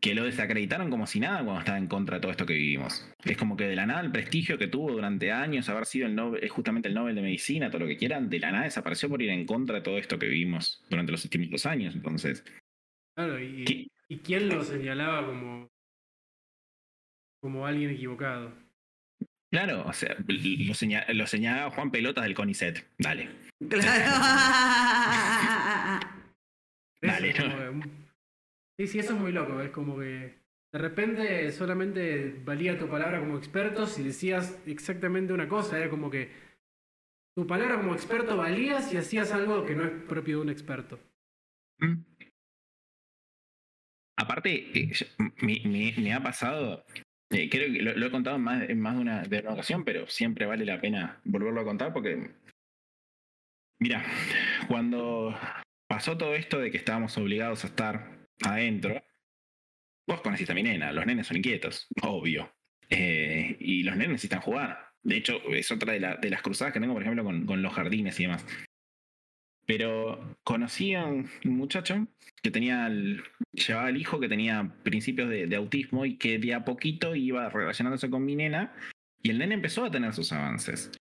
que lo desacreditaron como si nada cuando estaba en contra de todo esto que vivimos. Es como que de la nada el prestigio que tuvo durante años, haber sido el Nobel, eh, justamente el Nobel de Medicina, todo lo que quieran, de la nada desapareció por ir en contra de todo esto que vivimos durante los últimos años. Entonces, Claro, y, ¿Qué? ¿y quién lo señalaba como, como alguien equivocado? claro, o sea, lo, seña- lo señalaba Juan Pelotas del CONICET. Dale. Claro. Dale, ¿no? Sí, sí, eso es muy loco. Es como que de repente solamente valía tu palabra como experto si decías exactamente una cosa. Era como que tu palabra como experto valía si hacías algo que no es propio de un experto. Mm. Aparte, eh, me, ha pasado Eh, creo que lo, he contado más, más de, una, de una ocasión, pero siempre vale la pena volverlo a contar porque. Mira, cuando pasó todo esto de que estábamos obligados a estar adentro, vos conociste a mi nena, los nenes son inquietos, obvio. Eh, y los nenes necesitan jugar. De hecho, es otra de, de las cruzadas que tengo, por ejemplo, con, con los jardines y demás. Pero conocí a un muchacho que tenía el- llevaba al hijo que tenía principios de, de autismo y que de a poquito iba relacionándose con mi nena y el nene empezó a tener sus avances.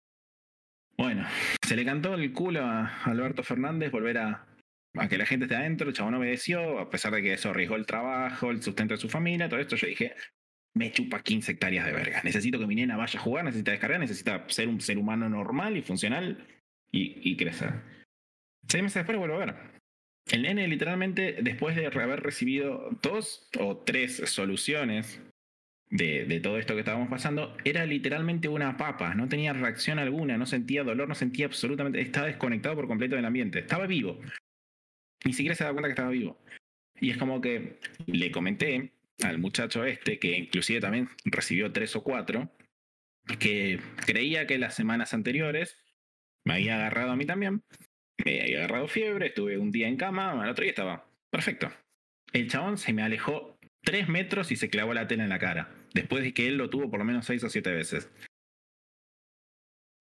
Bueno, se le cantó el culo a Alberto Fernández volver a, a que la gente esté adentro, el chabón obedeció, a pesar de que eso arriesgó el trabajo, el sustento de su familia, todo esto, yo dije, me chupa 15 hectáreas de verga. Necesito que mi nena vaya a jugar, necesita descargar, necesita ser un ser humano normal y funcional y, y crecer. Seis meses después vuelvo a ver. El nene literalmente, después de haber recibido dos o tres soluciones de, de todo esto que estábamos pasando, era literalmente una papa, no tenía reacción alguna, no sentía dolor, no sentía absolutamente, estaba desconectado por completo del ambiente, estaba vivo. Ni siquiera se daba cuenta que estaba vivo. Y es como que le comenté al muchacho este, que inclusive también recibió tres o cuatro, que creía que las semanas anteriores me había agarrado a mí también, me había agarrado fiebre, estuve un día en cama, al otro día estaba perfecto. El chabón se me alejó tres metros y se clavó la tela en la cara, después de que él lo tuvo por lo menos seis o siete veces.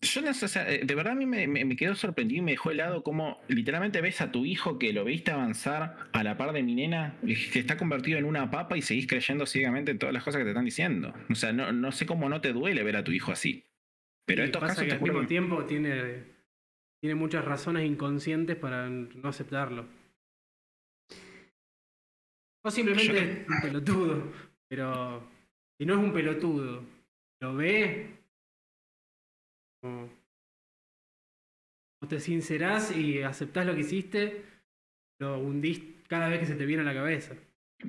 Yo no sé, o sea, eh, de verdad a mí me, me, me quedó sorprendido y me dejó helado como literalmente ves a tu hijo que lo viste avanzar a la par de mi nena, que está convertido en una papa y seguís creyendo ciegamente en todas las cosas que te están diciendo. O sea, no, no sé cómo no te duele ver a tu hijo así. Pero Y estos pasa casos que al mismo que- tiempo tiene, tiene muchas razones inconscientes para no aceptarlo. O simplemente Yo- es un pelotudo. Pero si no es un pelotudo, lo ve. O, o te sincerás y aceptás lo que hiciste, lo hundís cada vez que se te viene a la cabeza.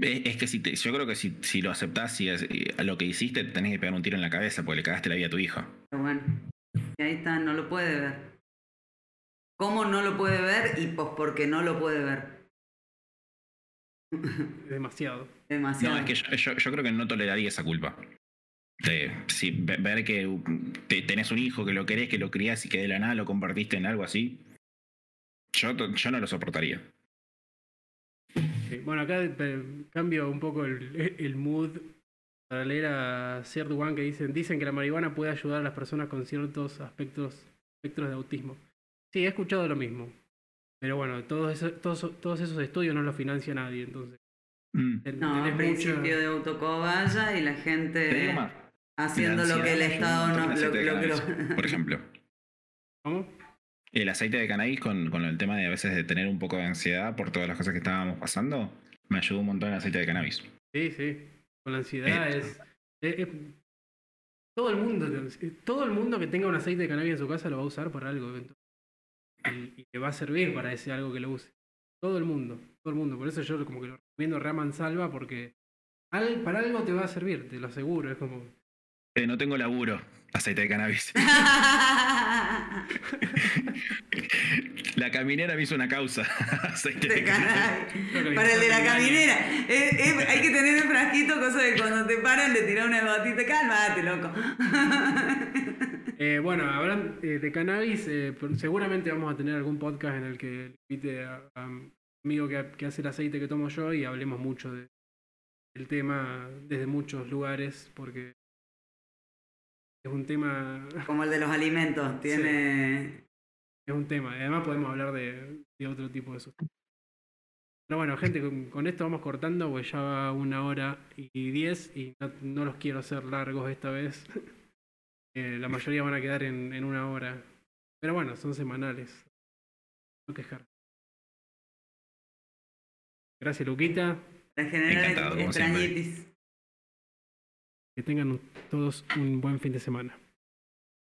Es que si te- yo creo que si, si lo aceptás y, es- y a lo que hiciste, te tenés que pegar un tiro en la cabeza porque le cagaste la vida a tu hijo. Pero bueno, y ahí está, no lo puede ver. ¿Cómo no lo puede ver? Y pues porque no lo puede ver. Demasiado. Demasiado. No, es que yo, yo- yo creo que no toleraría esa culpa. De, si, ve- ver que te- tenés un hijo, que lo querés, que lo criás y que de la nada lo convertiste en algo así. Yo, no lo soportaría. Sí, Bueno, acá eh, cambio un poco el, el mood para leer a Sir Duan que dicen, dicen que la marihuana puede ayudar a las personas con ciertos aspectos, espectros de autismo. Sí, he escuchado lo mismo. Pero bueno, todos esos, todos, todos esos estudios no los financia nadie, entonces. Mm. No, tenés principio de autocobaya y la Te digo gente más. Haciendo lo que el Estado no... Lo, Por ejemplo. ¿Cómo? El aceite de cannabis con, con el tema de a veces de tener un poco de ansiedad por todas las cosas que estábamos pasando, me ayudó un montón el aceite de cannabis. Sí, sí. Con la ansiedad Eh, es, es- es- Todo el mundo, todo el mundo que tenga un aceite de cannabis en su casa lo va a usar para algo. eventualmente. Y, y le va a servir para ese algo que lo use. Todo el mundo, todo el mundo. Por eso yo como que lo recomiendo re a mansalva porque al- para algo te va a servir, te lo aseguro. Es como. Eh, no tengo laburo, aceite de cannabis. La caminera me hizo una causa. aceite de De cannabis. Para el de la caminera. Eh, eh, hay que tener el frasquito, cosa de cuando te paran le tiras una gotita. Cálmate, loco. Eh, bueno, hablando eh, de cannabis, eh, seguramente vamos a tener algún podcast en el que invite a, a un amigo que, que hace el aceite que tomo yo y hablemos mucho de, del tema desde muchos lugares, porque es un tema, Como el de los alimentos. Tiene. es un tema. Y además podemos hablar de, de otro tipo de sustancias. Pero bueno, gente, con, con esto vamos cortando, pues ya va una hora y diez y no, no los quiero hacer largos esta vez. Eh, la mayoría van a quedar en, en una hora. Pero bueno, son semanales. No quejar. Gracias, Luquita. Para generar Encantado, extrañitis. Que tengan todos un buen fin de semana.